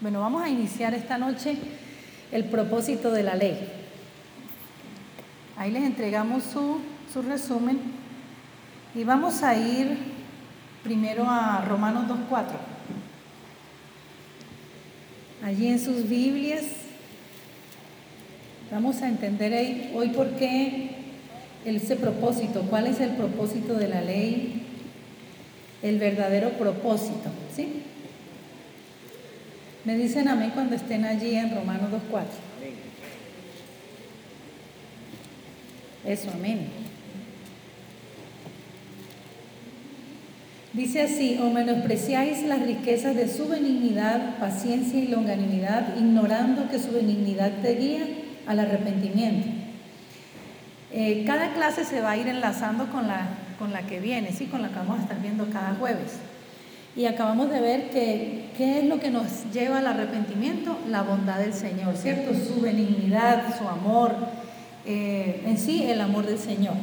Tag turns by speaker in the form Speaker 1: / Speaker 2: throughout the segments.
Speaker 1: Bueno, vamos a iniciar esta noche el propósito de la ley. Ahí les entregamos su, su resumen y vamos a ir primero a Romanos 2.4. Allí en sus Biblias vamos a entender hoy por qué ese propósito, cuál es el propósito de la ley, el verdadero propósito, ¿sí? Me dicen amén cuando estén allí en Romanos 2.4. Eso, amén. Dice así, o menospreciáis las riquezas de su benignidad, paciencia y longanimidad, ignorando que su benignidad te guía al arrepentimiento. Eh, cada clase se va a ir enlazando con la, con la que viene, ¿sí? con la que vamos a estar viendo cada jueves. Y acabamos de ver que qué es lo que nos lleva al arrepentimiento, la bondad del Señor, ¿cierto? Su benignidad, su amor, eh, en sí el amor del Señor.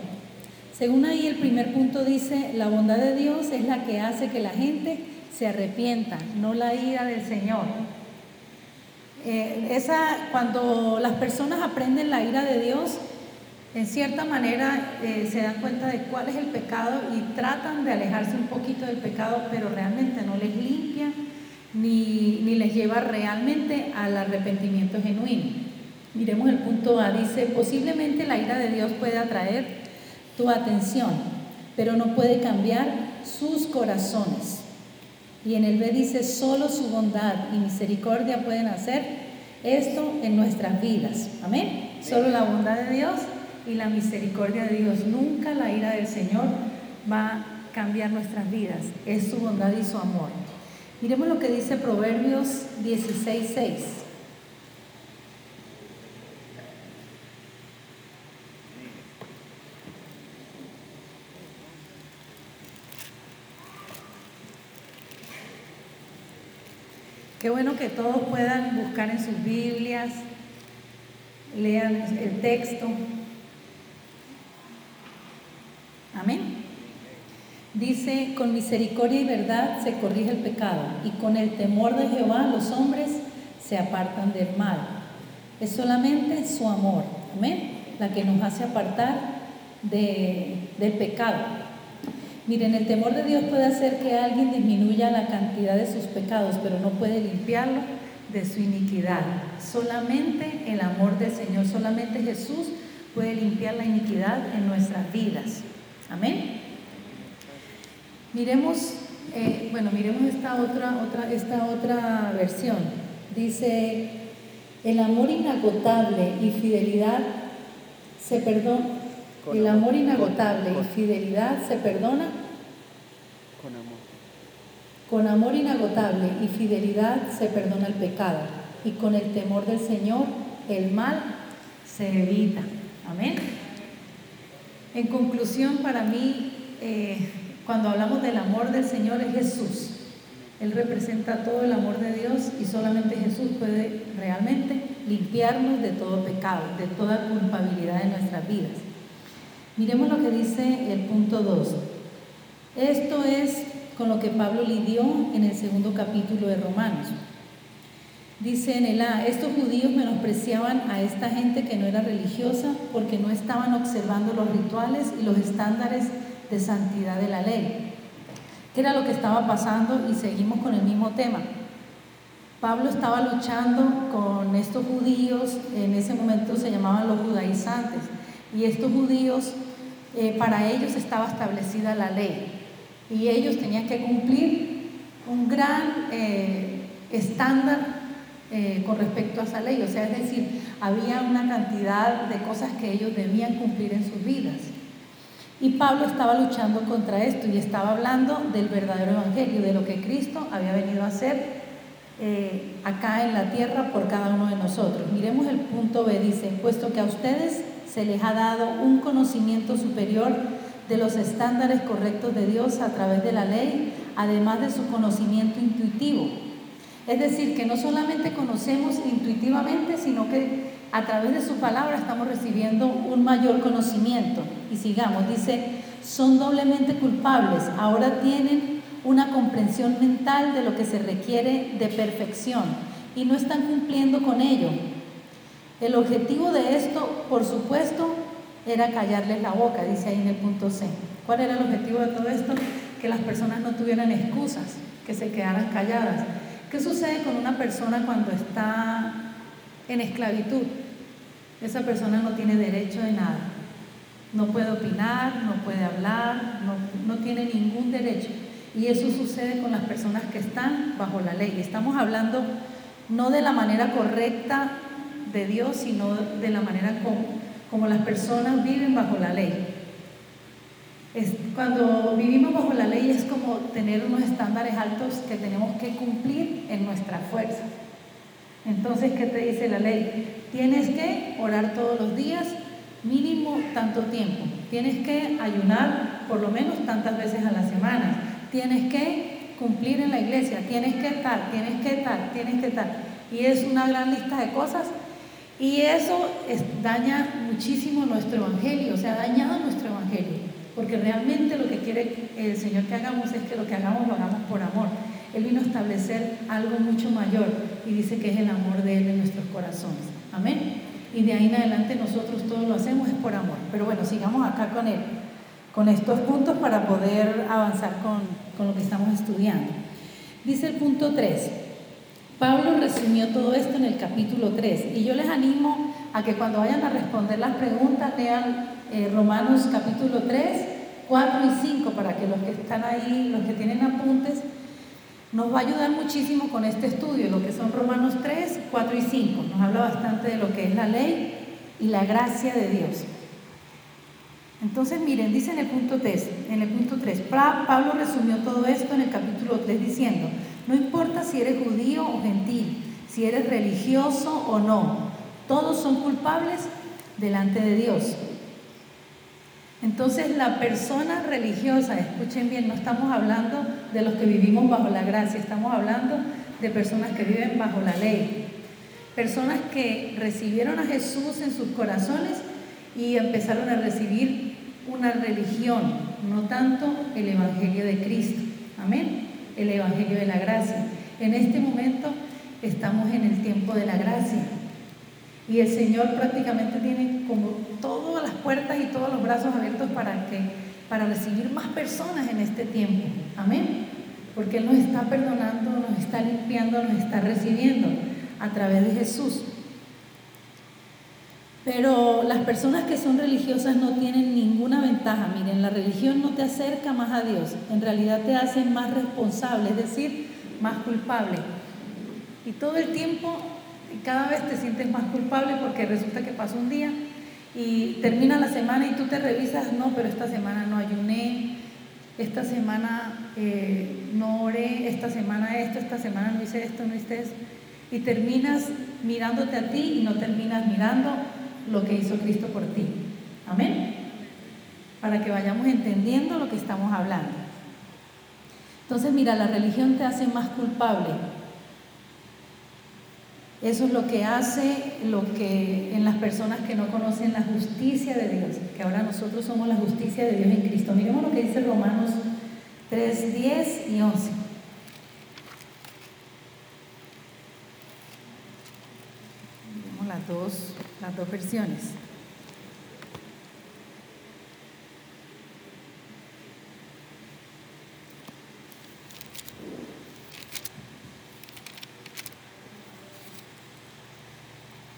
Speaker 1: Según ahí el primer punto dice, la bondad de Dios es la que hace que la gente se arrepienta, no la ira del Señor. Eh, esa, cuando las personas aprenden la ira de Dios, en cierta manera eh, se dan cuenta de cuál es el pecado y tratan de alejarse un poquito del pecado, pero realmente no les limpia ni, ni les lleva realmente al arrepentimiento genuino. Miremos el punto A, dice, posiblemente la ira de Dios puede atraer tu atención, pero no puede cambiar sus corazones. Y en el B dice, solo su bondad y misericordia pueden hacer esto en nuestras vidas. Amén. Solo la bondad de Dios y la misericordia de Dios. Nunca la ira del Señor va a cambiar nuestras vidas. Es su bondad y su amor. Miremos lo que dice Proverbios 16.6. Qué bueno que todos puedan buscar en sus Biblias, lean el texto, Amén. Dice, con misericordia y verdad se corrige el pecado y con el temor de Jehová los hombres se apartan del mal. Es solamente su amor, amén, la que nos hace apartar del pecado. Miren, el temor de Dios puede hacer que alguien disminuya la cantidad de sus pecados, pero no puede limpiarlo de su iniquidad. Solamente el amor del Señor, solamente Jesús puede limpiar la iniquidad en nuestras vidas. Amén. Miremos, eh, bueno, miremos esta otra, otra, esta otra versión. Dice, el amor inagotable y fidelidad se perdona. El amor inagotable y fidelidad se perdona.
Speaker 2: Con amor.
Speaker 1: Con amor inagotable y fidelidad se perdona el pecado. Y con el temor del Señor el mal se evita. Amén. En conclusión, para mí, eh, cuando hablamos del amor del Señor es Jesús. Él representa todo el amor de Dios y solamente Jesús puede realmente limpiarnos de todo pecado, de toda culpabilidad en nuestras vidas. Miremos lo que dice el punto 2. Esto es con lo que Pablo lidió en el segundo capítulo de Romanos. Dice en el A, estos judíos menospreciaban a esta gente que no era religiosa porque no estaban observando los rituales y los estándares de santidad de la ley. ¿Qué era lo que estaba pasando? Y seguimos con el mismo tema. Pablo estaba luchando con estos judíos, en ese momento se llamaban los judaizantes, y estos judíos, eh, para ellos estaba establecida la ley, y ellos tenían que cumplir un gran eh, estándar eh, con respecto a esa ley. O sea, es decir, había una cantidad de cosas que ellos debían cumplir en sus vidas. Y Pablo estaba luchando contra esto y estaba hablando del verdadero evangelio, de lo que Cristo había venido a hacer eh, acá en la tierra por cada uno de nosotros. Miremos el punto B, dice, puesto que a ustedes se les ha dado un conocimiento superior de los estándares correctos de Dios a través de la ley, además de su conocimiento intuitivo es decir, que no solamente conocemos intuitivamente, sino que a través de su palabra estamos recibiendo un mayor conocimiento. Y sigamos, dice, son doblemente culpables, ahora tienen una comprensión mental de lo que se requiere de perfección y no están cumpliendo con ello. El objetivo de esto, por supuesto, era callarles la boca, dice ahí en el punto C. ¿Cuál era el objetivo de todo esto? Que las personas no tuvieran excusas, que se quedaran calladas. ¿Qué sucede con una persona cuando está en esclavitud? Esa persona no tiene derecho de nada. No puede opinar, no puede hablar, no, no tiene ningún derecho. Y eso sucede con las personas que están bajo la ley. Estamos hablando no de la manera correcta de Dios, sino de la manera como, como las personas viven bajo la ley. Cuando vivimos bajo la ley es como tener unos estándares altos que tenemos que cumplir en nuestra fuerza. Entonces, ¿qué te dice la ley? Tienes que orar todos los días, mínimo tanto tiempo. Tienes que ayunar por lo menos tantas veces a la semana tienes que cumplir en la iglesia, tienes que estar, tienes que estar, tienes que estar. Y es una gran lista de cosas. Y eso daña muchísimo nuestro evangelio, o sea, ha dañado nuestro evangelio. Porque realmente lo que quiere el Señor que hagamos es que lo que hagamos lo hagamos por amor. Él vino a establecer algo mucho mayor y dice que es el amor de Él en nuestros corazones. Amén. Y de ahí en adelante nosotros todo lo hacemos es por amor. Pero bueno, sigamos acá con Él con estos puntos para poder avanzar con, con lo que estamos estudiando. Dice el punto 3. Pablo resumió todo esto en el capítulo 3 y yo les animo a que cuando vayan a responder las preguntas lean eh, Romanos capítulo 3, 4 y 5 para que los que están ahí, los que tienen apuntes, nos va a ayudar muchísimo con este estudio, lo que son Romanos 3, 4 y 5. Nos habla bastante de lo que es la ley y la gracia de Dios. Entonces, miren, dice en el punto 3, en el punto 3, Pablo resumió todo esto en el capítulo 3 diciendo, no importa si eres judío o gentil, si eres religioso o no, todos son culpables delante de Dios. Entonces, la persona religiosa, escuchen bien, no estamos hablando de los que vivimos bajo la gracia, estamos hablando de personas que viven bajo la ley, personas que recibieron a Jesús en sus corazones y empezaron a recibir una religión, no tanto el Evangelio de Cristo. Amén. El Evangelio de la gracia. En este momento estamos en el tiempo de la gracia. Y el Señor prácticamente tiene como todas las puertas y todos los brazos abiertos para que para recibir más personas en este tiempo. Amén. Porque Él nos está perdonando, nos está limpiando, nos está recibiendo a través de Jesús. Pero las personas que son religiosas no tienen ninguna ventaja. Miren, la religión no te acerca más a Dios, en realidad te hace más responsable, es decir, más culpable. Y todo el tiempo, cada vez te sientes más culpable porque resulta que pasó un día y termina la semana y tú te revisas, no, pero esta semana no ayuné, esta semana eh, no oré, esta semana esto, esta semana no hice esto, no hice esto. Y terminas mirándote a ti y no terminas mirando lo que hizo Cristo por ti. Amén. Para que vayamos entendiendo lo que estamos hablando. Entonces, mira, la religión te hace más culpable. Eso es lo que hace lo que en las personas que no conocen la justicia de Dios, que ahora nosotros somos la justicia de Dios en Cristo. Miremos lo que dice Romanos 3, 10 y 11. Miremos las dos las dos versiones.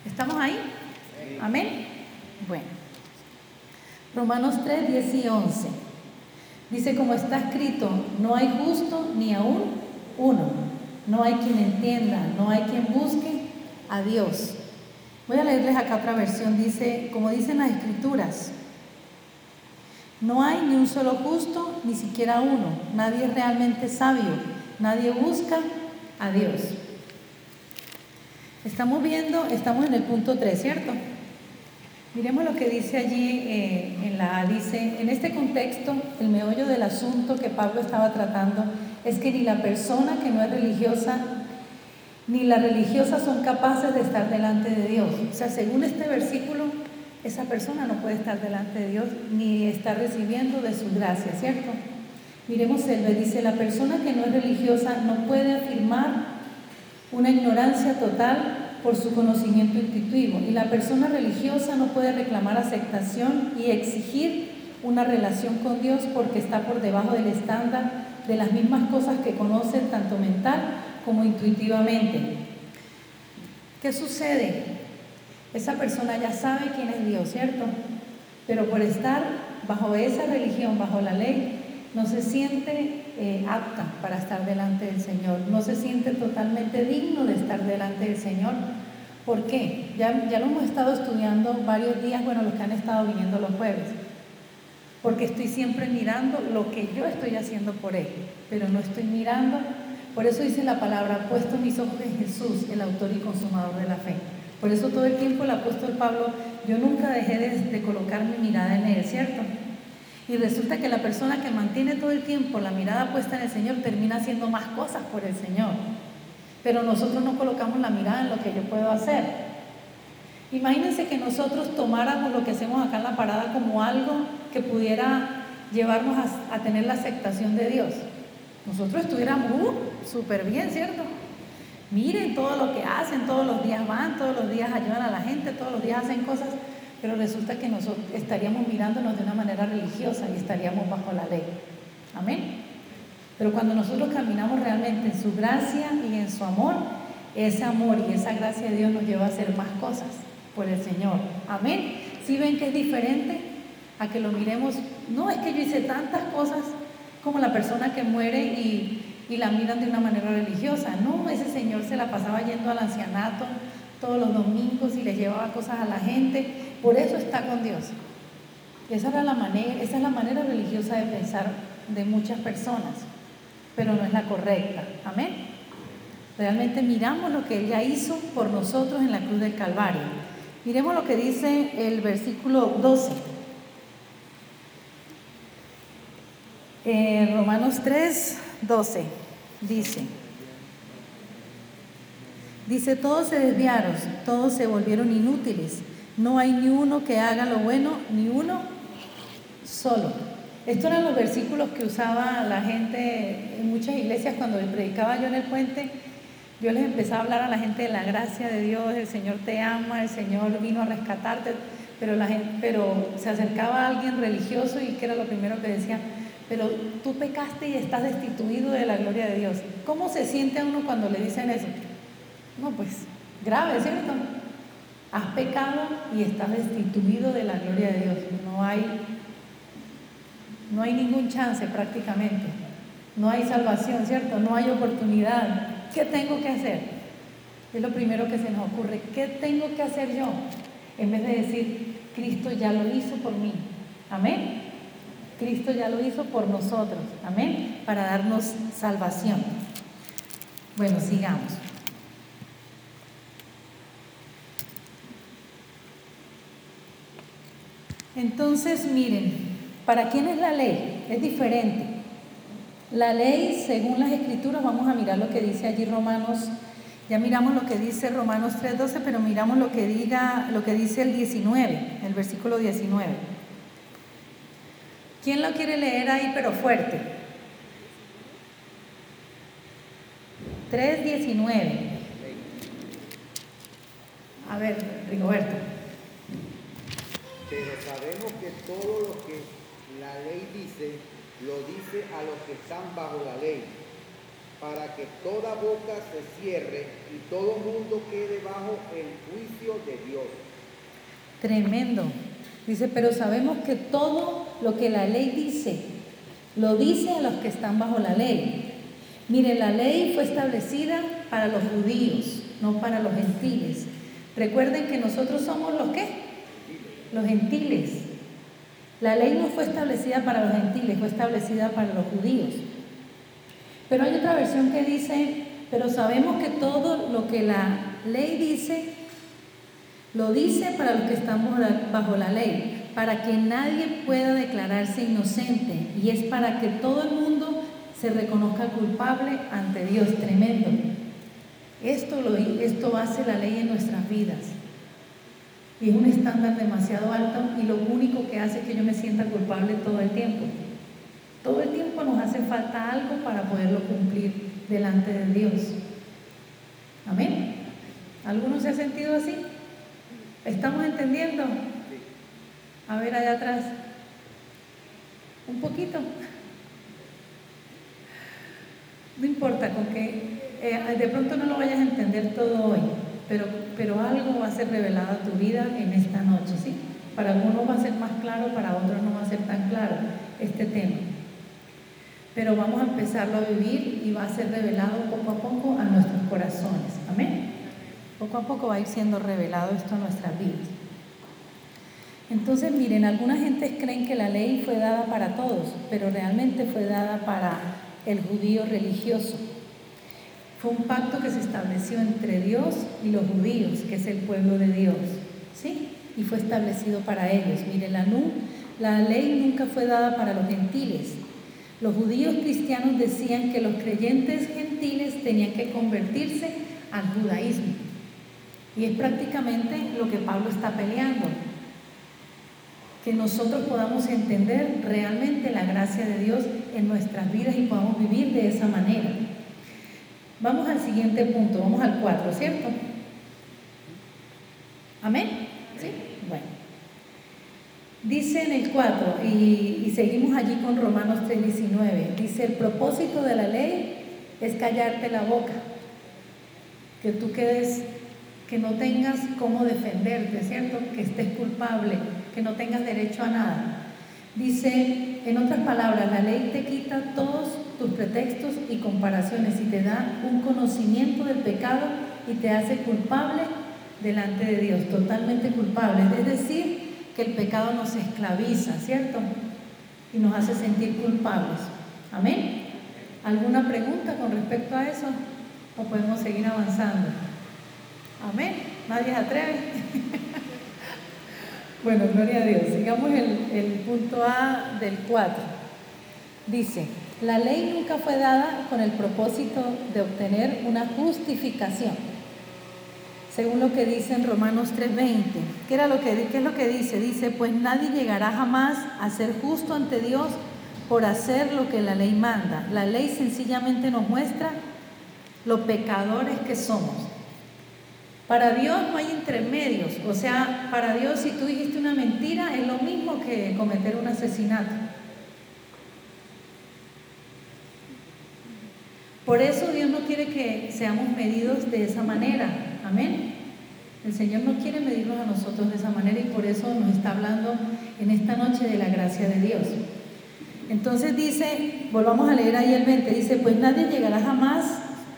Speaker 1: ¿Estamos ahí? Amén. Bueno. Romanos 3, 10 y 11. Dice, como está escrito, no hay justo ni aún uno. No hay quien entienda, no hay quien busque a Dios. Voy a leerles acá otra versión, dice, como dicen las escrituras, no hay ni un solo justo, ni siquiera uno, nadie es realmente sabio, nadie busca a Dios. Estamos viendo, estamos en el punto 3, ¿cierto? Miremos lo que dice allí eh, en la dice, en este contexto, el meollo del asunto que Pablo estaba tratando es que ni la persona que no es religiosa ni las religiosas son capaces de estar delante de Dios. O sea, según este versículo, esa persona no puede estar delante de Dios ni está recibiendo de su gracia, ¿cierto? Miremos, él dice, la persona que no es religiosa no puede afirmar una ignorancia total por su conocimiento intuitivo. Y la persona religiosa no puede reclamar aceptación y exigir una relación con Dios porque está por debajo del estándar de las mismas cosas que conoce tanto mental como intuitivamente. ¿Qué sucede? Esa persona ya sabe quién es Dios, ¿cierto? Pero por estar bajo esa religión, bajo la ley, no se siente eh, apta para estar delante del Señor, no se siente totalmente digno de estar delante del Señor. ¿Por qué? Ya, ya lo hemos estado estudiando varios días, bueno, los que han estado viniendo los jueves, porque estoy siempre mirando lo que yo estoy haciendo por Él, pero no estoy mirando, por eso dice la palabra, puesto mis ojos en Jesús, el autor y consumador de la fe. Por eso todo el tiempo el apóstol Pablo, yo nunca dejé de, de colocar mi mirada en Él, ¿cierto? Y resulta que la persona que mantiene todo el tiempo la mirada puesta en el Señor termina haciendo más cosas por el Señor. Pero nosotros no colocamos la mirada en lo que yo puedo hacer. Imagínense que nosotros tomáramos lo que hacemos acá en la parada como algo que pudiera llevarnos a, tener la aceptación de Dios. Nosotros estuviéramos uh, súper bien, ¿cierto? Miren todo lo que hacen, todos los días van, todos los días ayudan a la gente, todos los días hacen cosas pero resulta que nosotros estaríamos mirándonos de una manera religiosa y estaríamos bajo la ley. Amén. Pero cuando nosotros caminamos realmente en su gracia y en su amor, ese amor y esa gracia de Dios nos lleva a hacer más cosas por el Señor. Amén. Si ven que es diferente a que lo miremos, no es que yo hice tantas cosas como la persona que muere y, y la miran de una manera religiosa. No, ese Señor se la pasaba yendo al ancianato todos los domingos y le llevaba cosas a la gente por eso está con Dios. Esa, era la manera, esa es la manera religiosa de pensar de muchas personas, pero no es la correcta. Amén. Realmente miramos lo que Él ya hizo por nosotros en la cruz del Calvario. Miremos lo que dice el versículo 12. Eh, Romanos 3, 12 dice, dice, todos se desviaron, todos se volvieron inútiles no hay ni uno que haga lo bueno, ni uno solo. Estos eran los versículos que usaba la gente en muchas iglesias cuando predicaba yo en el puente. Yo les empezaba a hablar a la gente de la gracia de Dios, el Señor te ama, el Señor vino a rescatarte, pero, la gente, pero se acercaba a alguien religioso y que era lo primero que decía, pero tú pecaste y estás destituido de la gloria de Dios. ¿Cómo se siente uno cuando le dicen eso? No, pues grave, ¿cierto? Has pecado y estás destituido de la gloria de Dios. No hay, no hay ningún chance prácticamente. No hay salvación, ¿cierto? No hay oportunidad. ¿Qué tengo que hacer? Es lo primero que se nos ocurre. ¿Qué tengo que hacer yo? En vez de decir, Cristo ya lo hizo por mí. Amén. Cristo ya lo hizo por nosotros. Amén. Para darnos salvación. Bueno, sigamos. Entonces, miren, ¿para quién es la ley? Es diferente. La ley, según las escrituras, vamos a mirar lo que dice allí Romanos, ya miramos lo que dice Romanos 3.12, pero miramos lo que, diga, lo que dice el 19, el versículo 19. ¿Quién lo quiere leer ahí, pero fuerte? 3.19. A ver, Rigoberto
Speaker 3: pero sabemos que todo lo que la ley dice, lo dice a los que están bajo la ley, para que toda boca se cierre y todo mundo quede bajo el juicio de Dios.
Speaker 1: Tremendo. Dice, pero sabemos que todo lo que la ley dice, lo dice a los que están bajo la ley. Mire, la ley fue establecida para los judíos, no para los gentiles. Recuerden que nosotros somos los que los gentiles. La ley no fue establecida para los gentiles, fue establecida para los judíos. Pero hay otra versión que dice, pero sabemos que todo lo que la ley dice, lo dice para los que estamos bajo la ley, para que nadie pueda declararse inocente y es para que todo el mundo se reconozca culpable ante Dios. Tremendo. Esto, lo, esto hace la ley en nuestras vidas. Y es un estándar demasiado alto y lo único que hace es que yo me sienta culpable todo el tiempo. Todo el tiempo nos hace falta algo para poderlo cumplir delante de Dios. Amén. ¿Alguno se ha sentido así? ¿Estamos entendiendo? A ver allá atrás. Un poquito. No importa, con que eh, de pronto no lo vayas a entender todo hoy, pero, algo va a ser revelado a tu vida en esta noche, ¿sí? Para algunos va a ser más claro, para otros no va a ser tan claro este tema. Pero vamos a empezarlo a vivir y va a ser revelado poco a poco a nuestros corazones. Amén. Poco a poco va a ir siendo revelado esto a nuestras vidas. Entonces, miren, algunas gentes creen que la ley fue dada para todos, pero realmente fue dada para el judío religioso. Fue un pacto que se estableció entre Dios y los judíos, que es el pueblo de Dios. ¿Sí? Y fue establecido para ellos. Miren, la, la ley nunca fue dada para los gentiles. Los judíos cristianos decían que los creyentes gentiles tenían que convertirse al judaísmo. Y es prácticamente lo que Pablo está peleando que nosotros podamos entender realmente la gracia de Dios en nuestras vidas y podamos vivir de esa manera. Vamos al siguiente punto, vamos al 4, ¿cierto? ¿Amén? ¿Sí? Bueno. Dice en el 4, y, y seguimos allí con Romanos 3:19, dice, el propósito de la ley es callarte la boca, que tú quedes, que no tengas cómo defenderte, ¿cierto? Que estés culpable, que no tengas derecho a nada. Dice, en otras palabras, la ley te quita todos tus pretextos y comparaciones y te da un conocimiento del pecado y te hace culpable delante de Dios, totalmente culpable. Es decir, que el pecado nos esclaviza, ¿cierto? Y nos hace sentir culpables. Amén. ¿Alguna pregunta con respecto a eso? ¿O podemos seguir avanzando? Amén. ¿Nadie se atreve? Bueno, gloria a Dios. Sigamos el, punto A del 4. Dice, la ley nunca fue dada con el propósito de obtener una justificación. Según lo que dice en Romanos 3:20. ¿Qué, lo que, ¿Qué es lo que dice? Dice, pues nadie llegará jamás a ser justo ante Dios por hacer lo que la ley manda. La ley sencillamente nos muestra lo pecadores que somos. Para Dios no hay intermedios, o sea, para Dios si tú dijiste una mentira es lo mismo que cometer un asesinato. Por eso Dios no quiere que seamos medidos de esa manera. Amén. El Señor no quiere medirnos a nosotros de esa manera y por eso nos está hablando en esta noche de la gracia de Dios. Entonces dice, volvamos a leer ahí el 20, dice, pues nadie llegará jamás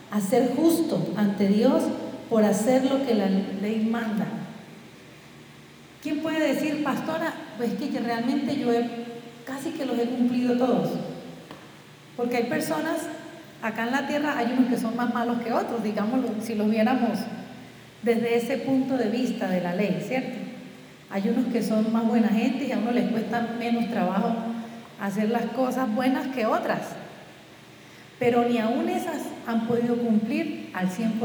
Speaker 1: a ser justo ante Dios por hacer lo que la ley manda. ¿Quién puede decir, pastora, pues que realmente yo he, casi que los he cumplido todos? Porque hay personas, acá en la tierra hay unos que son más malos que otros, digámoslo, si los viéramos desde ese punto de vista de la ley, ¿cierto? Hay unos que son más buena gente y a uno les cuesta menos trabajo hacer las cosas buenas que otras. Pero ni aún esas han podido cumplir al 100%.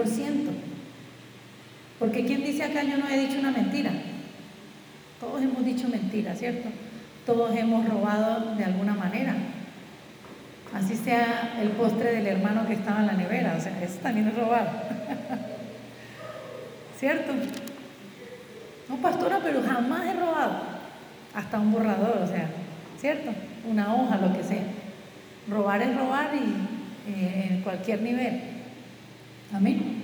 Speaker 1: Porque ¿quién dice acá yo no he dicho una mentira? Todos hemos dicho mentiras, ¿cierto? Todos hemos robado de alguna manera. Así sea el postre del hermano que estaba en la nevera, o sea, eso también es robar. ¿Cierto? No, pastora, pero jamás he robado. Hasta un borrador, o sea, ¿cierto? Una hoja, lo que sea. Robar es robar y eh, en cualquier nivel. Amén.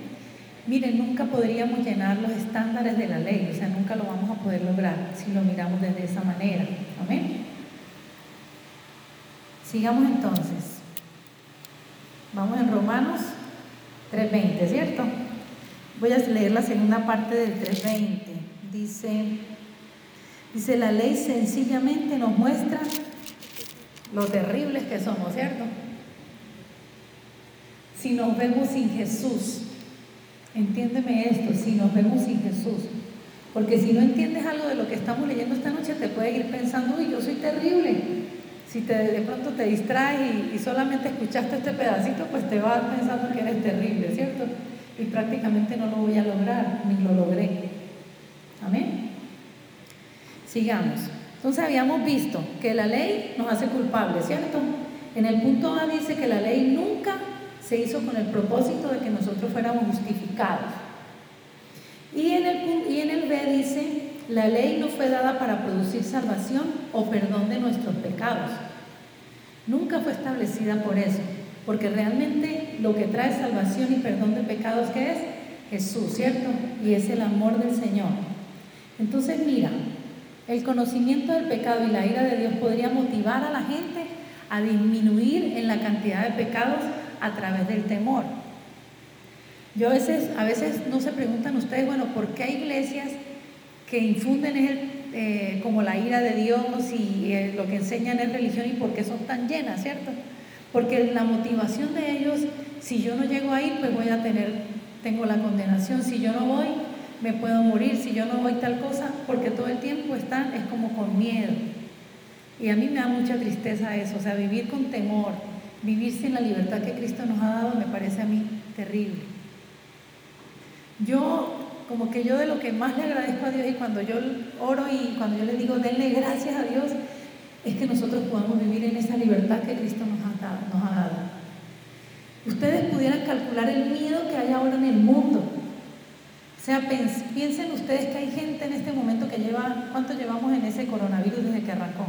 Speaker 1: Miren, nunca podríamos llenar los estándares de la ley, o sea, nunca lo vamos a poder lograr si lo miramos desde esa manera. Amén. Sigamos entonces. Vamos en Romanos 3.20, ¿cierto? Voy a leer la segunda parte del 3.20. Dice, dice, la ley sencillamente nos muestra lo terribles que somos, ¿cierto? Si nos vemos sin Jesús, Entiéndeme esto, si nos vemos sin Jesús. Porque si no entiendes algo de lo que estamos leyendo esta noche, te puedes ir pensando, uy, yo soy terrible. Si te, de pronto te distraes y, solamente escuchaste este pedacito, pues te vas pensando que eres terrible, ¿cierto? Y prácticamente no lo voy a lograr, ni lo logré. Amén. Sigamos. Entonces habíamos visto que la ley nos hace culpables, ¿cierto? En el punto A dice que la ley nunca se hizo con el propósito de que nosotros fuéramos justificados. Y en el, y en el B dice, la ley no fue dada para producir salvación o perdón de nuestros pecados. Nunca fue establecida por eso, porque realmente lo que trae salvación y perdón de pecados, ¿qué es? Jesús, ¿cierto? Y es el amor del Señor. Entonces, mira, el conocimiento del pecado y la ira de Dios podría motivar a la gente a disminuir en la cantidad de pecados a través del temor. Yo a veces, a veces no se preguntan ustedes, bueno, ¿por qué hay iglesias que infunden el, eh, como la ira de Dios y lo que enseñan es religión y por qué son tan llenas, ¿cierto? Porque la motivación de ellos, si yo no llego a ir, pues voy a tener, tengo la condenación, si yo no voy, me puedo morir, si yo no voy tal cosa, porque todo el tiempo están, es como con miedo. Y a mí me da mucha tristeza eso, o sea, vivir con temor, vivir sin la libertad que Cristo nos ha dado, me parece a mí terrible. Yo, como que yo de lo que más le agradezco a Dios y cuando yo oro y cuando yo le digo, denle gracias a Dios, es que nosotros podamos vivir en esa libertad que Cristo nos ha dado. Ustedes pudieran calcular el miedo que hay ahora en el mundo o sea, piensen ustedes que hay gente en este momento que lleva, ¿cuánto llevamos en ese coronavirus desde que arrancó?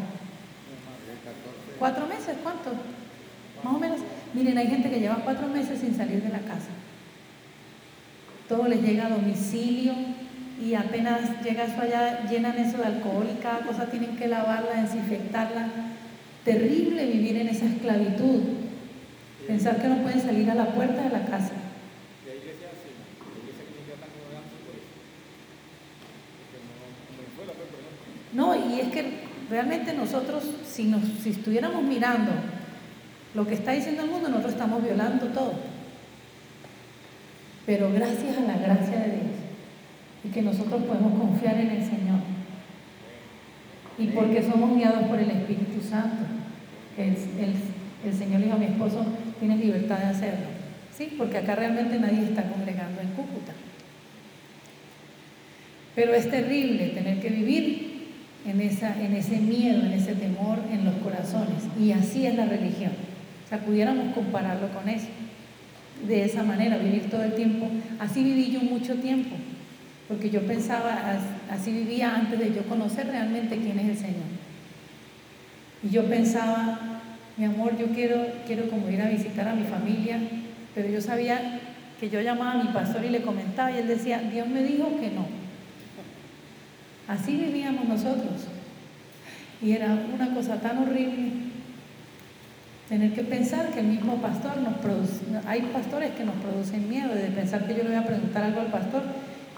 Speaker 1: ¿Cuatro meses? ¿Cuánto? Más o menos. Miren, hay gente que lleva cuatro meses sin salir de la casa. Todo les llega a domicilio y apenas llega eso allá, llenan eso de alcohol y cada cosa tienen que lavarla, desinfectarla. Terrible vivir en esa esclavitud. Pensar que no pueden salir a la puerta de la casa. No, y es que realmente nosotros, si, nos, si estuviéramos mirando lo que está diciendo el mundo, nosotros estamos violando todo. Pero gracias a la gracia de Dios y que nosotros podemos confiar en el Señor. Y porque somos guiados por el Espíritu Santo, el, el Señor dijo a mi esposo, tienes libertad de hacerlo. Sí, porque acá realmente nadie está congregando en Cúcuta. Pero es terrible tener que vivir en, esa, en ese miedo, en ese temor en los corazones. Y así es la religión. O sea, pudiéramos compararlo con eso. De esa manera, vivir todo el tiempo. Así viví yo mucho tiempo. Porque yo pensaba, así vivía antes de yo conocer realmente quién es el Señor. Y yo pensaba, mi amor, yo quiero, quiero como ir a visitar a mi familia, pero yo sabía que yo llamaba a mi pastor y le comentaba y él decía, Dios me dijo que no. Así vivíamos nosotros. Y era una cosa tan horrible tener que pensar que el mismo pastor nos produce, hay pastores que nos producen miedo de pensar que yo le voy a preguntar algo al pastor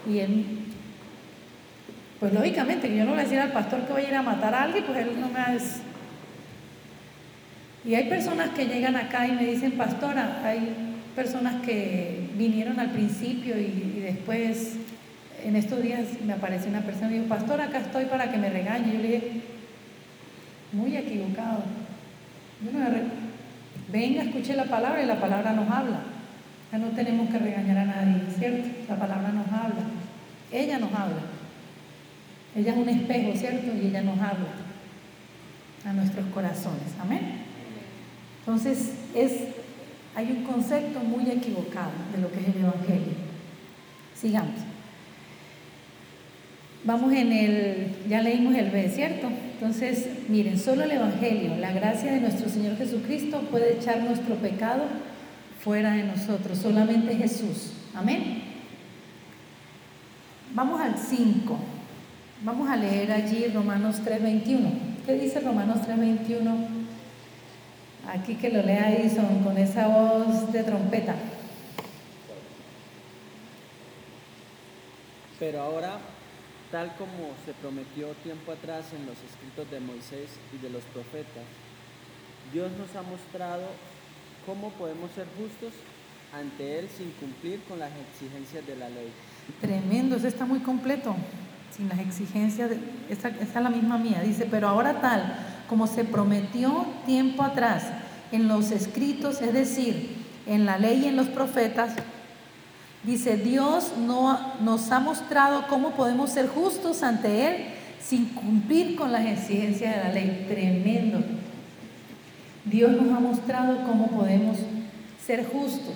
Speaker 1: y él, pues lógicamente que yo no le voy a decir al pastor que voy a ir a matar a alguien, pues él no me va a Y hay personas que llegan acá y me dicen, pastora, hay personas que vinieron al principio y después en estos días me apareció una persona y dijo, pastor, acá estoy para que me regañe. Yo le dije, muy equivocado. Venga, escuche la palabra y la palabra nos habla. Ya no tenemos que regañar a nadie, ¿cierto? La palabra nos habla. Ella nos habla. Ella es un espejo, ¿cierto? Y ella nos habla a nuestros corazones. Amén. Entonces, es, hay un concepto muy equivocado de lo que es el Evangelio. Sigamos. Vamos en el, ya leímos el B, ¿cierto? Entonces, miren, solo el Evangelio, la gracia de nuestro Señor Jesucristo puede echar nuestro pecado fuera de nosotros, solamente Jesús. Amén. Vamos al 5. Vamos a leer allí Romanos 3:21. ¿Qué dice Romanos 3:21? Aquí que lo lea Edison con esa voz de trompeta.
Speaker 2: Pero ahora tal como se prometió tiempo atrás en los escritos de Moisés y de los profetas, Dios nos ha mostrado cómo podemos ser justos ante Él sin cumplir con las exigencias de la ley.
Speaker 1: Tremendo, eso está muy completo, sin las exigencias, de, esa, es la misma mía, dice, pero ahora tal como se prometió tiempo atrás en los escritos, es decir, en la ley y en los profetas, Dice, Dios no, nos ha mostrado cómo podemos ser justos ante Él sin cumplir con las exigencias de la ley. Tremendo. Dios nos ha mostrado cómo podemos ser justos.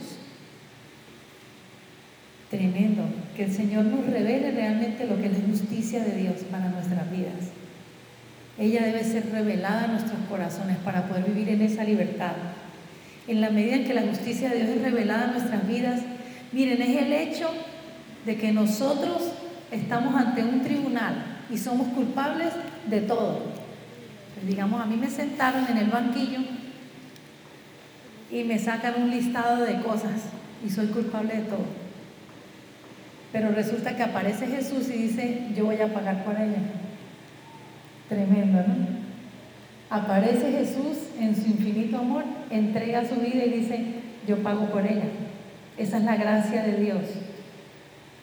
Speaker 1: Tremendo, que el Señor nos revele realmente lo que es la justicia de Dios para nuestras vidas. Ella debe ser revelada en nuestros corazones para poder vivir en esa libertad. En la medida en que la justicia de Dios es revelada en nuestras vidas, miren, es el hecho de que nosotros estamos ante un tribunal y somos culpables de todo. Pues digamos, a mí me sentaron en el banquillo y me sacan un listado de cosas y soy culpable de todo. Pero resulta que aparece Jesús y dice, yo voy a pagar por ella. Tremendo, ¿no? Aparece Jesús en su infinito amor, entrega su vida y dice, yo pago por ella. Esa es la gracia de Dios.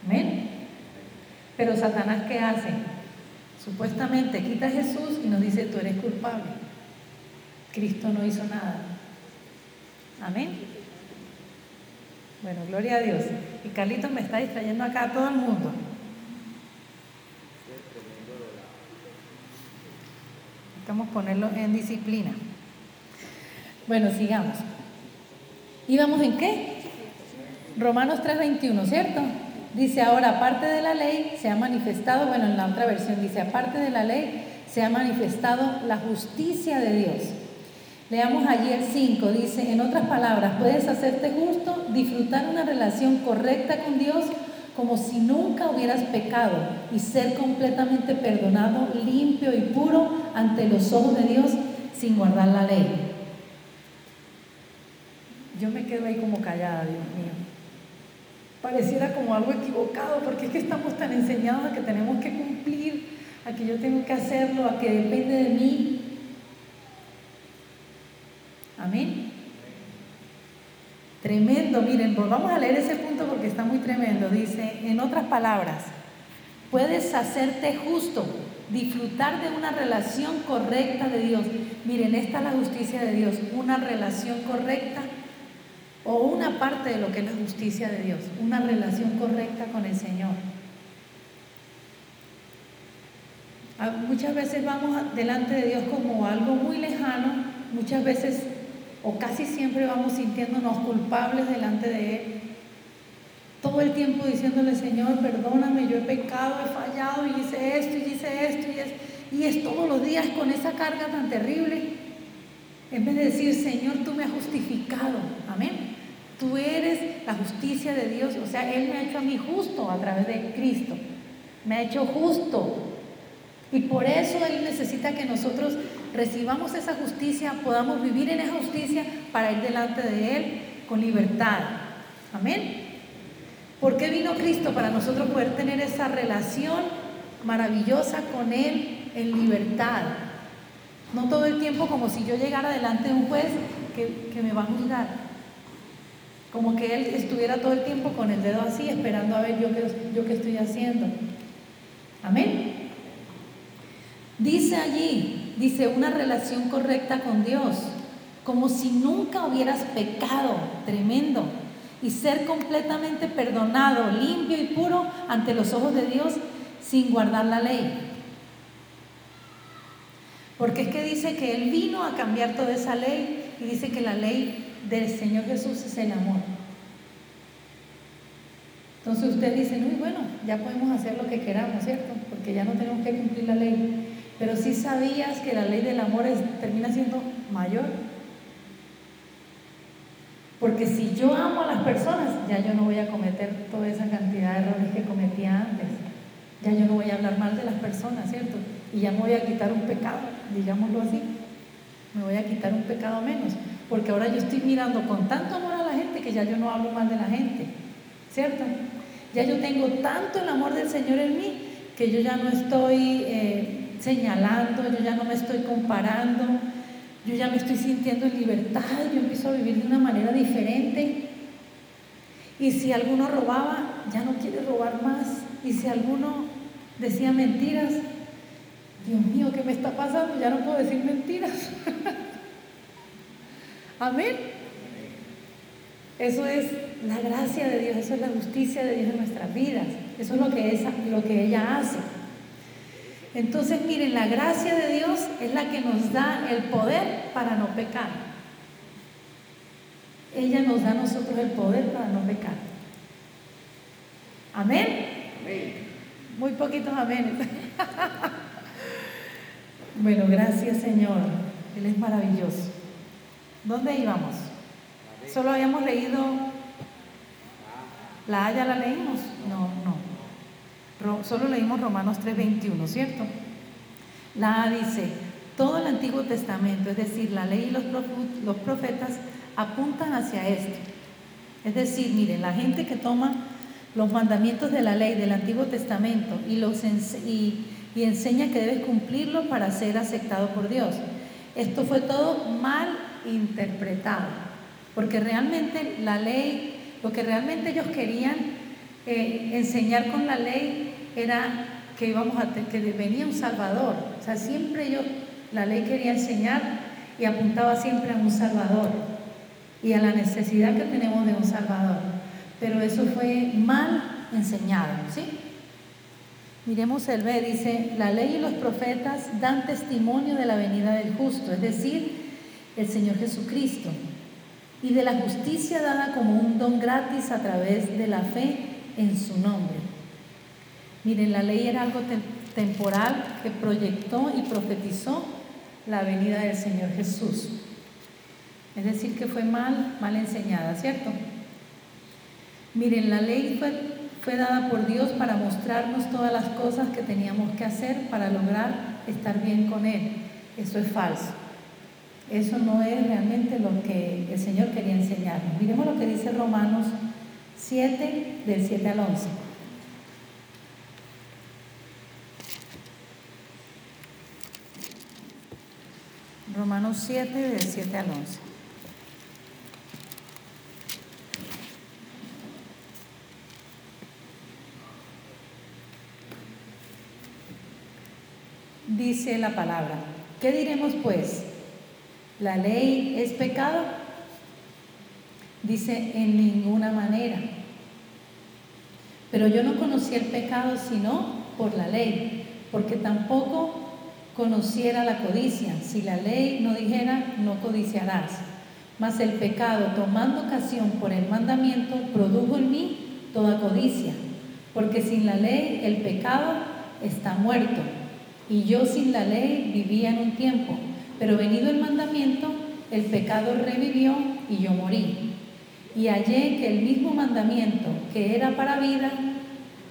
Speaker 1: Amén. Pero Satanás, ¿qué hace? Supuestamente quita a Jesús y nos dice, tú eres culpable. Cristo no hizo nada. Amén. Bueno, gloria a Dios. Y Carlito me está distrayendo acá a todo el mundo. A ponerlo en disciplina. Bueno, sigamos. ¿Íbamos en qué? Romanos 3:21, ¿cierto? Dice ahora, aparte de la ley, se ha manifestado, bueno, en la otra versión dice, aparte de la ley, se ha manifestado la justicia de Dios. Leamos allí el 5, dice, en otras palabras, puedes hacerte justo, disfrutar una relación correcta con Dios como si nunca hubieras pecado y ser completamente perdonado, limpio y puro ante los ojos de Dios sin guardar la ley. Yo me quedo ahí como callada, Dios mío pareciera como algo equivocado, porque es que estamos tan enseñados a que tenemos que cumplir, a que yo tengo que hacerlo, a que depende de mí. Amén. Tremendo, miren, volvamos a leer ese punto porque está muy tremendo. Dice, en otras palabras, puedes hacerte justo, disfrutar de una relación correcta de Dios. Miren, esta es la justicia de Dios, una relación correcta o una parte de lo que es la justicia de Dios, una relación correcta con el Señor. Ah, muchas veces vamos delante de Dios como algo muy lejano, muchas veces o casi siempre vamos sintiéndonos culpables delante de Él. Todo el tiempo diciéndole, Señor, perdóname, yo he pecado, he fallado y hice esto y hice esto y es, y es todos los días con esa carga tan terrible. En vez de decir, Señor, tú me has justificado. Amén. Tú eres la justicia de Dios. O sea, Él me ha hecho a mí justo a través de Cristo. Me ha hecho justo. Y por eso Él necesita que nosotros recibamos esa justicia, podamos vivir en esa justicia para ir delante de Él con libertad. Amén. ¿Por qué vino Cristo? Para nosotros poder tener esa relación maravillosa con Él en libertad. No todo el tiempo como si yo llegara delante de un juez que, que me va a juzgar. Como que él estuviera todo el tiempo con el dedo así, esperando a ver yo qué, yo qué estoy haciendo. Amén. Dice allí, dice una relación correcta con Dios, como si nunca hubieras pecado, tremendo, y ser completamente perdonado, limpio y puro ante los ojos de Dios sin guardar la ley. Porque es que dice que Él vino a cambiar toda esa ley y dice que la ley del Señor Jesús es el amor. Entonces usted dice, muy bueno, ya podemos hacer lo que queramos, ¿cierto? Porque ya no tenemos que cumplir la ley. Pero si sabías que la ley del amor termina siendo mayor. Porque si yo amo a las personas, ya yo no voy a cometer toda esa cantidad de errores que cometía antes. Ya yo no voy a hablar mal de las personas, ¿cierto? Y ya me voy a quitar un pecado, digámoslo así. Me voy a quitar un pecado menos porque ahora yo estoy mirando con tanto amor a la gente que ya yo no hablo mal de la gente, ¿cierto? Ya yo tengo tanto el amor del Señor en mí que yo ya no estoy eh, señalando, yo ya no me estoy comparando, yo ya me estoy sintiendo en libertad, yo empiezo a vivir de una manera diferente. Y si alguno robaba, ya no quiere robar más. Y si alguno decía mentiras, Dios mío, ¿qué me está pasando? Ya no puedo decir mentiras. Amén. Eso es la gracia de Dios, eso es la justicia de Dios en nuestras vidas. Eso es lo que, es, lo que ella hace. Entonces, miren, la gracia de Dios es la que nos da el poder para no pecar. ella nos da a nosotros el poder para no pecar. Amén.
Speaker 3: Amén.
Speaker 1: Muy poquitos amén. bueno, gracias Señor. Él es maravilloso. ¿Dónde íbamos? Solo habíamos leído... ¿La A ya la leímos? No, no. solo leímos Romanos 3:21, ¿cierto? La A dice, todo el Antiguo Testamento, es decir, la ley y los, profetas, apuntan hacia esto. Es decir, miren, la gente que toma los mandamientos de la ley del Antiguo Testamento y, los y enseña que debes cumplirlos para ser aceptado por Dios. Esto fue todo mal interpretado, porque realmente la ley, lo que realmente ellos querían eh, enseñar con la ley era que íbamos a que venía un Salvador. O sea, siempre ellos, la ley quería enseñar y apuntaba siempre a un Salvador y a la necesidad que tenemos de un Salvador. Pero eso fue mal enseñado, ¿sí? Miremos el B, dice, la ley y los profetas dan testimonio de la venida del justo, es decir, el Señor Jesucristo, y de la justicia dada como un don gratis a través de la fe en su nombre. Miren, la ley era algo temporal que proyectó y profetizó la venida del Señor Jesús. Es decir, que fue mal, mal enseñada, ¿cierto? Miren, la ley fue, fue dada por Dios para mostrarnos todas las cosas que teníamos que hacer para lograr estar bien con Él. Eso es falso. Eso no es realmente lo que el Señor quería enseñarnos. Miremos lo que dice Romanos 7, del 7 al 11. Romanos 7, del 7 al 11. dice la palabra. ¿Qué diremos pues? ¿La ley es pecado? Dice, en ninguna manera. Pero yo no conocí el pecado sino por la ley, porque tampoco conociera la codicia. Si la ley no dijera, no codiciarás. Mas el pecado, tomando ocasión por el mandamiento, produjo en mí toda codicia, porque sin la ley el pecado está muerto. Y yo sin la ley vivía en un tiempo, pero venido el mandamiento, el pecado revivió y yo morí. Y hallé que el mismo mandamiento que era para vida,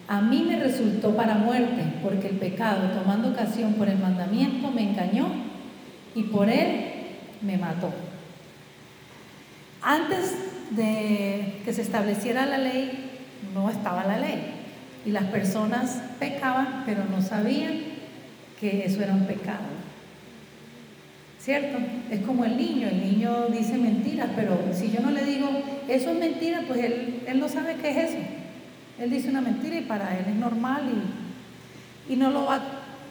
Speaker 1: a mí me resultó para muerte, porque el pecado, tomando ocasión por el mandamiento, me engañó y por él me mató. Antes de que se estableciera la ley, no estaba la ley. Y las personas pecaban, pero no sabían que eso era un pecado. ¿Cierto? Es como el niño, el niño dice mentiras, pero si yo no le digo, eso es mentira, pues él, él no sabe qué es eso. Él dice una mentira y para él es normal y, y no lo va,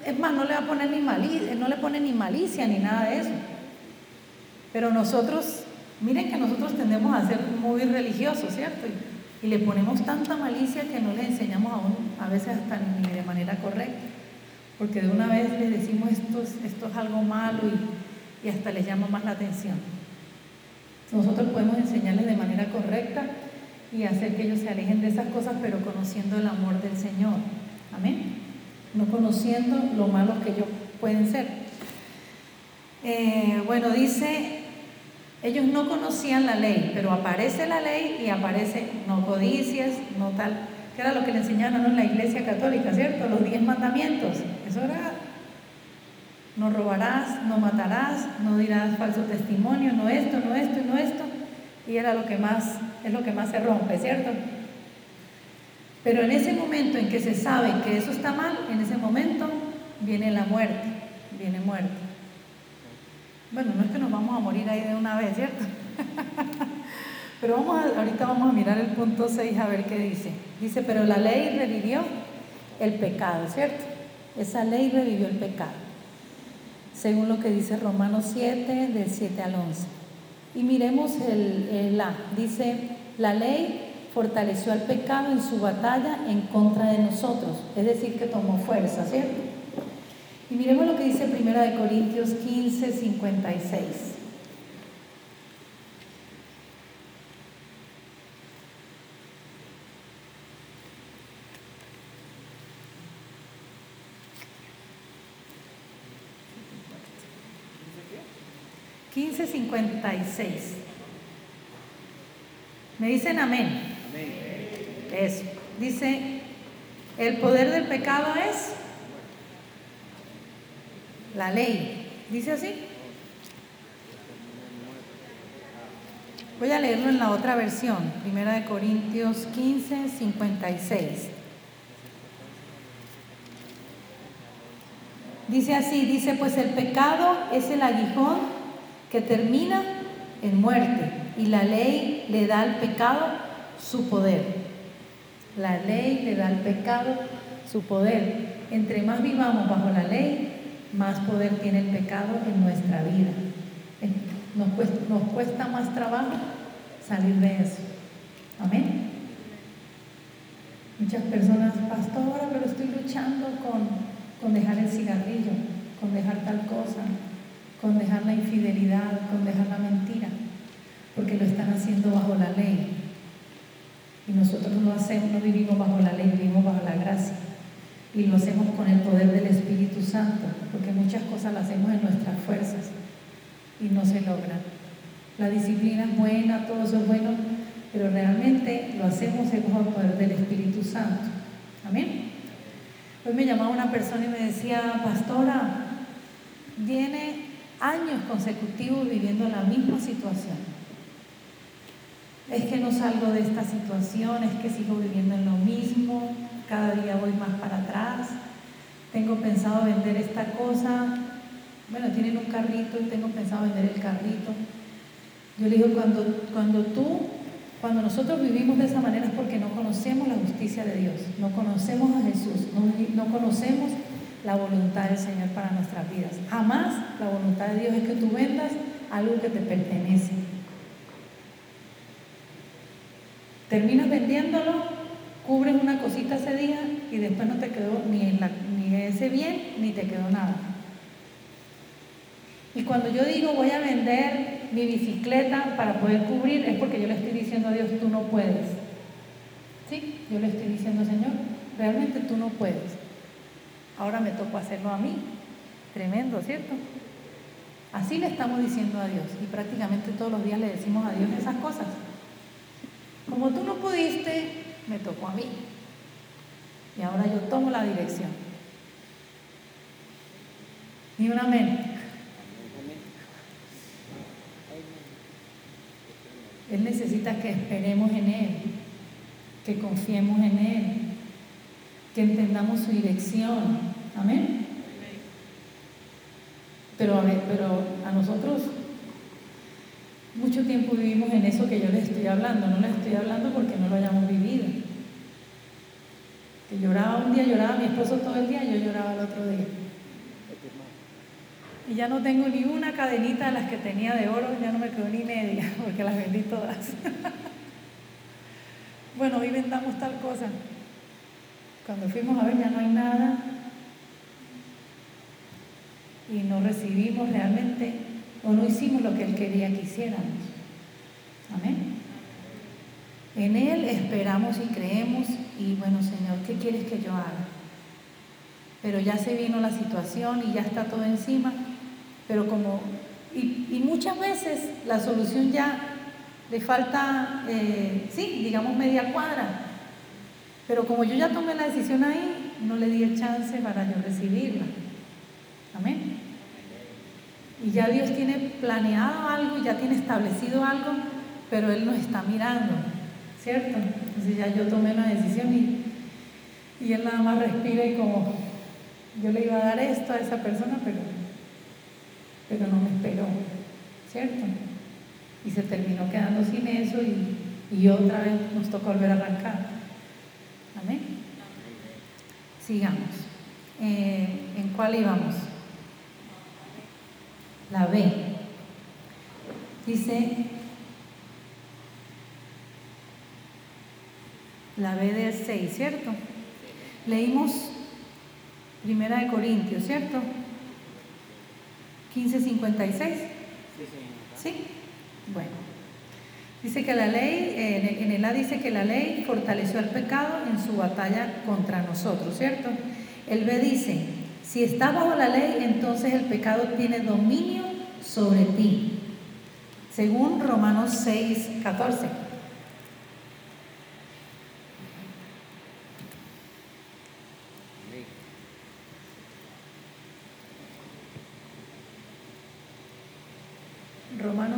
Speaker 1: es más, no le va a poner ni malicia, no le pone ni malicia ni nada de eso. Pero nosotros, miren que nosotros tendemos a ser muy religiosos, ¿cierto? Y, le ponemos tanta malicia que no le enseñamos aún, a veces hasta ni de manera correcta porque de una vez les decimos esto es, esto es algo malo y, y hasta les llama más la atención. Nosotros podemos enseñarles de manera correcta y hacer que ellos se alejen de esas cosas, pero conociendo el amor del Señor. Amén. No conociendo lo malos que ellos pueden ser. Eh, bueno, dice, ellos no conocían la ley, pero aparece la ley y aparece no codicias, no tal era lo que le enseñaban en la iglesia católica, ¿cierto? Los diez mandamientos. Eso era, no robarás, no matarás, no dirás falso testimonio, no esto, no esto no esto. Y era lo que más, es lo que más se rompe, ¿cierto? Pero en ese momento en que se sabe que eso está mal, en ese momento viene la muerte, viene muerte. Bueno, no es que nos vamos a morir ahí de una vez, ¿cierto? Pero vamos ahorita vamos a mirar el punto 6 a ver qué dice. Dice, pero la ley revivió el pecado, ¿cierto? Esa ley revivió el pecado. Según lo que dice Romanos 7, del 7 al 11. Y miremos el, el la. Dice, la ley fortaleció al pecado en su batalla en contra de nosotros. Es decir, que tomó fuerza, ¿cierto? Y miremos lo que dice 1 Corintios 15, 56. 1556. Me dicen amén. Eso. Dice, el poder del pecado es la ley. ¿Dice así? Voy a leerlo en la otra versión, Primera de Corintios 15, 56. Dice así, dice, pues el pecado es el aguijón que termina en muerte y la ley le da al pecado su poder. La ley le da al pecado su poder. Entre más vivamos bajo la ley, más poder tiene el pecado en nuestra vida. Nos cuesta, nos cuesta más trabajo salir de eso. Amén. Muchas personas, pastora, pero estoy luchando con, con dejar el cigarrillo, con dejar tal cosa, con dejar la infidelidad, con dejar la mentira, porque lo están haciendo bajo la ley. Y nosotros no hacemos, no vivimos bajo la ley, vivimos bajo la gracia. Y lo hacemos con el poder del Espíritu Santo, porque muchas cosas las hacemos en nuestras fuerzas y no se logran. La disciplina es buena, todo eso es bueno, pero realmente lo hacemos bajo el poder del Espíritu Santo. Amén. Hoy me llamaba una persona y me decía, pastora, viene años consecutivos viviendo la misma situación. Es que no salgo de esta situación, es que sigo viviendo en lo mismo, cada día voy más para atrás, tengo pensado vender esta cosa, bueno, tienen un carrito y tengo pensado vender el carrito. Yo le digo, cuando, cuando tú, cuando nosotros vivimos de esa manera es porque no conocemos la justicia de Dios, no conocemos a Jesús, no, no conocemos la voluntad del Señor para nuestras vidas. Jamás la voluntad de Dios es que tú vendas algo que te pertenece. Terminas vendiéndolo, cubres una cosita ese día y después no te quedó ni, ni ese bien ni te quedó nada. Y cuando yo digo voy a vender mi bicicleta para poder cubrir, es porque yo le estoy diciendo a Dios, tú no puedes. ¿Sí? Yo le estoy diciendo, Señor, realmente tú no puedes. Ahora me tocó hacerlo a mí. Tremendo, ¿cierto? Así le estamos diciendo a Dios y prácticamente todos los días le decimos a Dios esas cosas. Como tú no pudiste, me tocó a mí. Y ahora yo tomo la dirección. Y un amén. Él necesita que esperemos en Él, que confiemos en Él, que entendamos su dirección. Amén. Pero a, pero a nosotros mucho tiempo vivimos en eso que yo les estoy hablando. No les estoy hablando porque no lo hayamos vivido. Que lloraba un día, lloraba mi esposo todo el día, yo lloraba el otro día. Y ya no tengo ni una cadenita de las que tenía de oro, ya no me quedó ni media, porque las vendí todas. bueno, hoy vendamos tal cosa. Cuando fuimos a ver ya no hay nada. Y no recibimos realmente, o no hicimos lo que Él quería que hiciéramos. Amén. En Él esperamos y creemos y bueno, Señor, ¿qué quieres que yo haga? Pero ya se vino la situación y ya está todo encima pero como, y, muchas veces la solución ya le falta, eh, sí, digamos media cuadra, pero como yo ya tomé la decisión ahí, no le di el chance para yo recibirla. Amén. Y ya Dios tiene planeado algo, ya tiene establecido algo, pero Él nos está mirando, ¿cierto? Entonces ya yo tomé la decisión y, y Él nada más respira y como yo le iba a dar esto a esa persona, pero pero no me esperó, ¿cierto? Y se terminó quedando sin eso y, otra vez nos tocó volver a arrancar. Amén. Sigamos. Eh, ¿En cuál íbamos? La B. Dice la B del 6, ¿cierto? Leímos Primera de Corintios, ¿cierto? 1556. Sí. Bueno. Dice que la ley, en el A dice que la ley fortaleció el pecado en su batalla contra nosotros, ¿cierto? El B dice, si estás bajo la ley, entonces el pecado tiene dominio sobre ti. según Romanos 6, 14.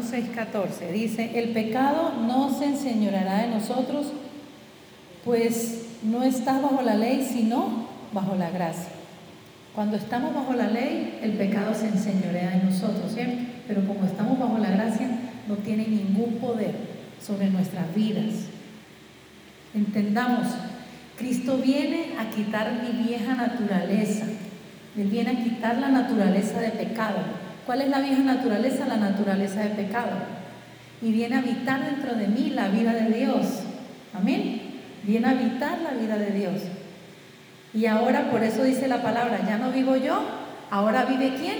Speaker 1: Romanos 6:14 dice, el pecado no se enseñoreará de nosotros, pues no estás bajo la ley, sino bajo la gracia. Cuando estamos bajo la ley, el pecado se enseñorea de nosotros, ¿cierto? Pero como estamos bajo la gracia, no tiene ningún poder sobre nuestras vidas. Entendamos, Cristo viene a quitar mi vieja naturaleza. Él viene a quitar la naturaleza de pecado. ¿Cuál es la vieja naturaleza? La naturaleza de pecado. Y viene a habitar dentro de mí la vida de Dios. Amén. Viene a habitar la vida de Dios. Y ahora por eso dice la palabra, ya no vivo yo, ahora vive quién?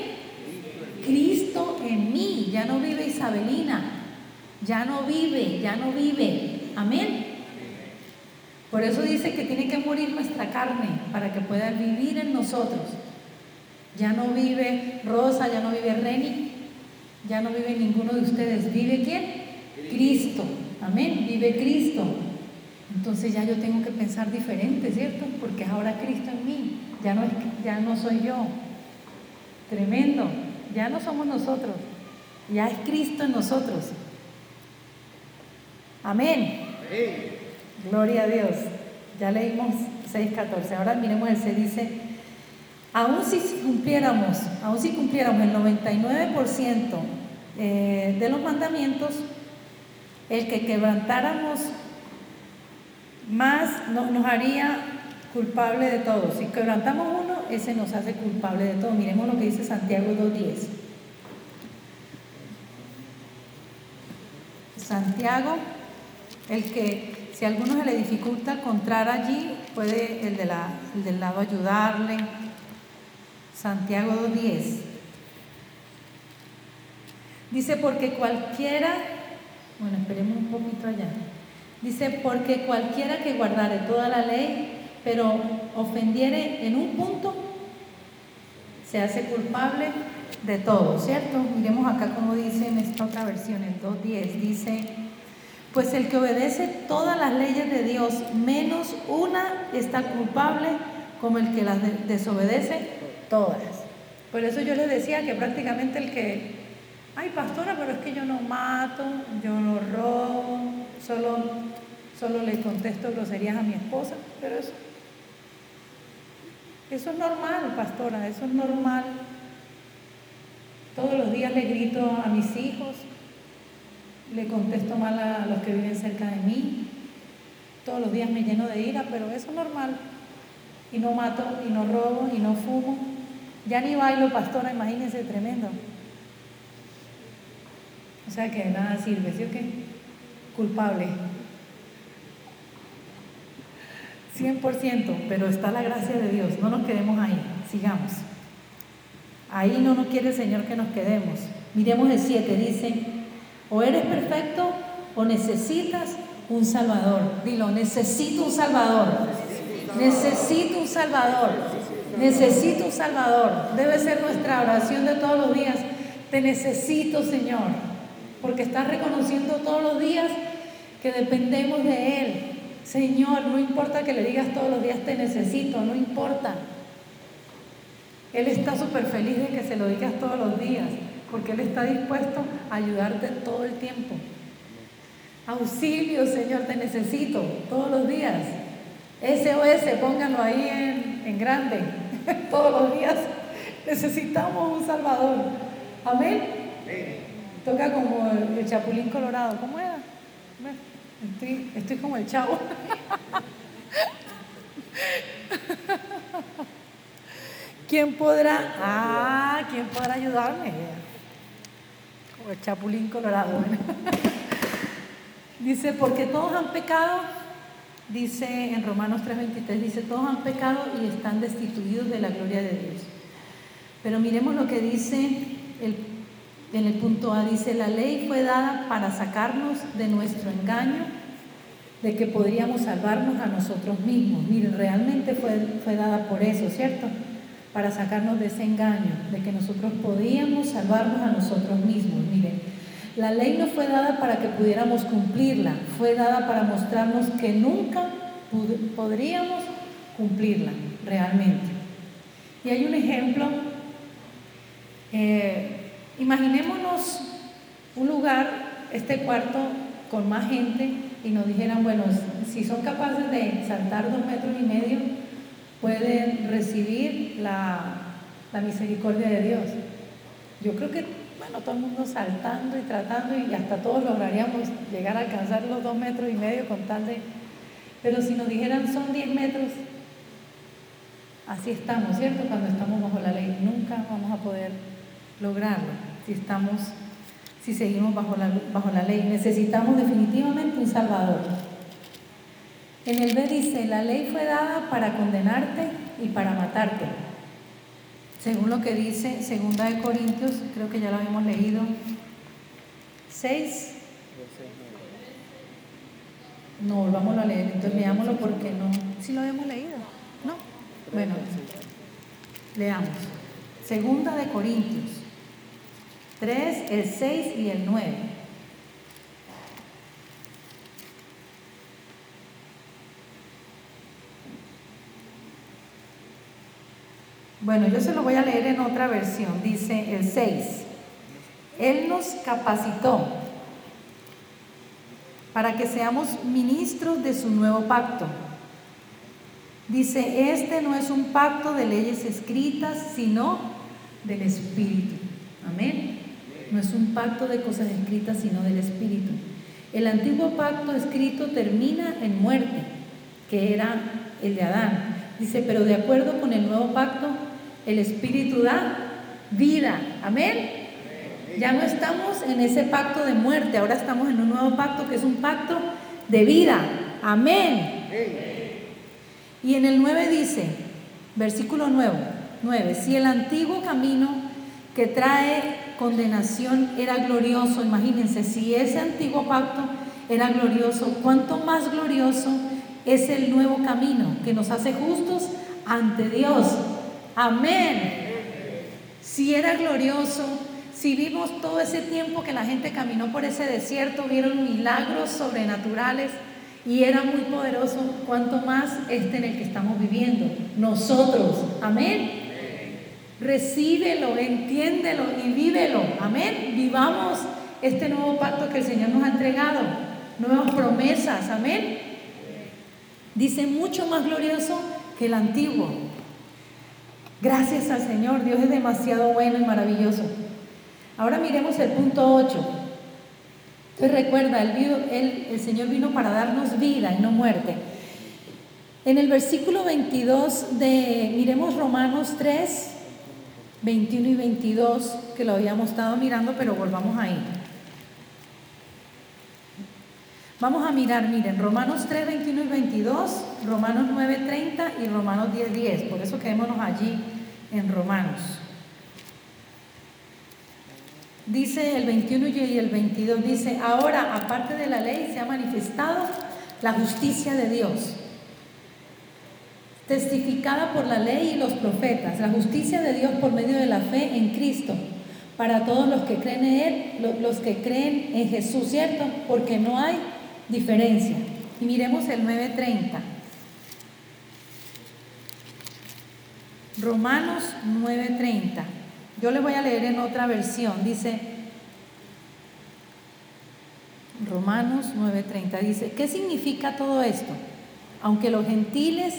Speaker 1: Cristo en mí, ya no vive Isabelina, ya no vive, ya no vive. Amén. Por eso dice que tiene que morir nuestra carne para que pueda vivir en nosotros. Ya no vive Rosa, ya no vive Reni, ya no vive ninguno de ustedes. ¿Vive quién? Cristo. Amén. Vive Cristo. Entonces ya yo tengo que pensar diferente, ¿cierto? Porque es ahora Cristo en mí. Ya no, es, ya no soy yo. Tremendo. Ya no somos nosotros. Ya es Cristo en nosotros. Amén. Gloria a Dios. Ya leímos 6.14. Ahora miremos el se dice, aún si cumpliéramos, aún si el 99% eh, de los mandamientos, el que quebrantáramos más nos haría culpable de todo. Si quebrantamos uno, ese nos hace culpable de todo. Miremos lo que dice Santiago 2.10. Santiago, el que si a alguno se le dificulta encontrar allí, puede el del lado ayudarle. Santiago 2.10. Dice, porque cualquiera, bueno, esperemos un poquito allá. Dice, porque cualquiera que guardare toda la ley, pero ofendiere en un punto, se hace culpable de todo, ¿cierto? Miremos acá como dice en esta otra versión, el 2.10, dice, pues el que obedece todas las leyes de Dios, menos una, está culpable como el que las desobedece todas. Por eso yo les decía que prácticamente el que, ay pastora, pero es que yo no mato, yo no robo, solo, solo le contesto groserías a mi esposa, pero eso, eso es normal, pastora, eso es normal. Todos los días le grito a mis hijos, le contesto mal a los que viven cerca de mí, todos los días me lleno de ira, pero eso es normal. Y no mato, y no robo, y no fumo. Ya ni bailo, pastora, imagínense, tremendo. O sea que nada sirve, ¿sí o qué? Culpable. 100%, pero está la gracia de Dios, no nos quedemos ahí, sigamos. Ahí no nos quiere el Señor que nos quedemos. Miremos el 7, dice, o eres perfecto o necesitas un Salvador. Dilo, necesito un Salvador. Necesito un Salvador. Necesito un Salvador. Debe ser nuestra oración de todos los días. Te necesito, Señor. Porque estás reconociendo todos los días que dependemos de Él. Señor, no importa que le digas todos los días te necesito, no importa. Él está súper feliz de que se lo digas todos los días, porque Él está dispuesto a ayudarte todo el tiempo. Auxilio, Señor, te necesito todos los días. SOS, pónganlo ahí en, en grande. todos los días necesitamos un Salvador. Amén. Toca como el, chapulín colorado. ¿Cómo era? Estoy, estoy como el chavo. ¿Quién podrá? Ah, ¿quién podrá ayudarme? Como el chapulín colorado. dice, porque todos han pecado, dice en Romanos 3:23, dice, todos han pecado y están destituidos de la gloria de Dios. Pero miremos lo que dice el, en el punto A, dice, la ley fue dada para sacarnos de nuestro engaño, de que podríamos salvarnos a nosotros mismos. Miren, realmente fue, fue dada por eso, ¿cierto? para sacarnos de ese engaño, de que nosotros podíamos salvarnos a nosotros mismos. Miren, La ley no fue dada para que pudiéramos cumplirla, fue dada para mostrarnos que nunca podríamos cumplirla realmente. Y hay un ejemplo, eh, imaginémonos un lugar, este cuarto con más gente y nos dijeran, bueno, si son capaces de saltar dos metros y medio, pueden recibir la, la misericordia de Dios. Yo creo que, bueno, todo el mundo saltando y tratando y hasta todos lograríamos llegar a alcanzar los dos metros y medio con tal de... Pero si nos dijeran son diez metros, así estamos, ¿cierto? Cuando estamos bajo la ley, nunca vamos a poder lograrlo si estamos, si seguimos bajo la, bajo la ley. Necesitamos definitivamente un Salvador. En el B dice, la ley fue dada para condenarte y para matarte. Según lo que dice Segunda de Corintios, creo que ya lo habíamos leído. 6. No, volvamos a leer, entonces leámoslo porque no. ¿Sí lo habíamos leído? No. Bueno, leamos. Segunda de Corintios 3, el 6 y el 9. Bueno, yo se lo voy a leer en otra versión. Dice el 6. Él nos capacitó para que seamos ministros de su nuevo pacto. Dice, este no es un pacto de leyes escritas, sino del Espíritu. Amén. No es un pacto de cosas escritas, sino del Espíritu. El antiguo pacto escrito termina en muerte, que era el de Adán. Dice, pero de acuerdo con el nuevo pacto, el Espíritu da vida. Amén. Ya no estamos en ese pacto de muerte, ahora estamos en un nuevo pacto que es un pacto de vida. Amén. Y en el 9 dice, versículo 9, 9, si el antiguo camino que trae condenación era glorioso, imagínense, si ese antiguo pacto era glorioso, ¿cuánto más glorioso es el nuevo camino que nos hace justos ante Dios? Amén. Si era glorioso, si vimos todo ese tiempo que la gente caminó por ese desierto, vieron milagros sobrenaturales y era muy poderoso, cuanto más este en el que estamos viviendo, nosotros. Amén. Recíbelo, entiéndelo y vívelo. Amén. Vivamos este nuevo pacto que el Señor nos ha entregado, nuevas promesas. Amén. Dice mucho más glorioso que el antiguo. Gracias al Señor, Dios es demasiado bueno y maravilloso. Ahora miremos el punto 8. Entonces recuerda, el, el Señor vino para darnos vida y no muerte. En el versículo 22 de, miremos Romanos 3, 21 y 22, que lo habíamos estado mirando, pero volvamos ahí. Vamos a mirar, miren, Romanos 3, 21 y 22, Romanos 9, 30 y Romanos 10, 10. Por eso quedémonos allí en Romanos. Dice el 21 y el 22, dice, ahora aparte de la ley se ha manifestado la justicia de Dios, testificada por la ley y los profetas, la justicia de Dios por medio de la fe en Cristo, para todos los que creen en Él, los que creen en Jesús, ¿cierto? Porque no hay diferencia. Y miremos el 9.30. Romanos 9:30. Yo le voy a leer en otra versión. Dice, Romanos 9:30 dice, ¿qué significa todo esto? Aunque los gentiles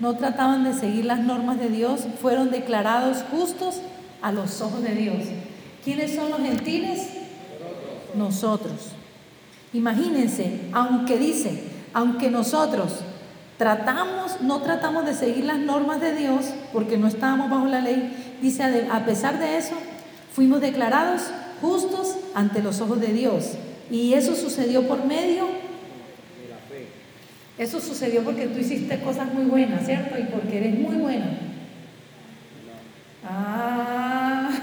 Speaker 1: no trataban de seguir las normas de Dios, fueron declarados justos a los ojos de Dios. ¿Quiénes son los gentiles? Nosotros. Imagínense, aunque dice, aunque nosotros tratamos, no tratamos de seguir las normas de Dios porque no estábamos bajo la ley, dice, a pesar de eso, fuimos declarados justos ante los ojos de Dios. Y eso sucedió por medio. Eso sucedió porque tú hiciste cosas muy buenas, ¿cierto? Y porque eres muy buena. Ah.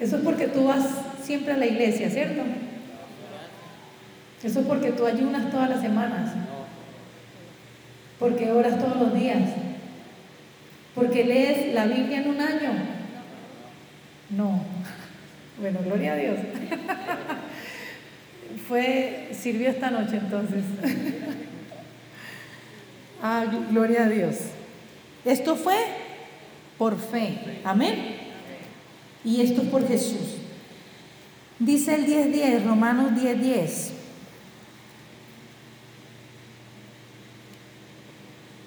Speaker 1: Eso es porque tú vas siempre a la iglesia, ¿cierto? Eso es porque tú ayunas todas las semanas. Porque oras todos los días. Porque lees la Biblia en un año. No. Bueno, gloria a Dios. Fue, sirvió esta noche entonces. ah, gloria a Dios. Esto fue por fe. Amén. Y esto es por Jesús. Dice el 10.10, Romanos 10.10.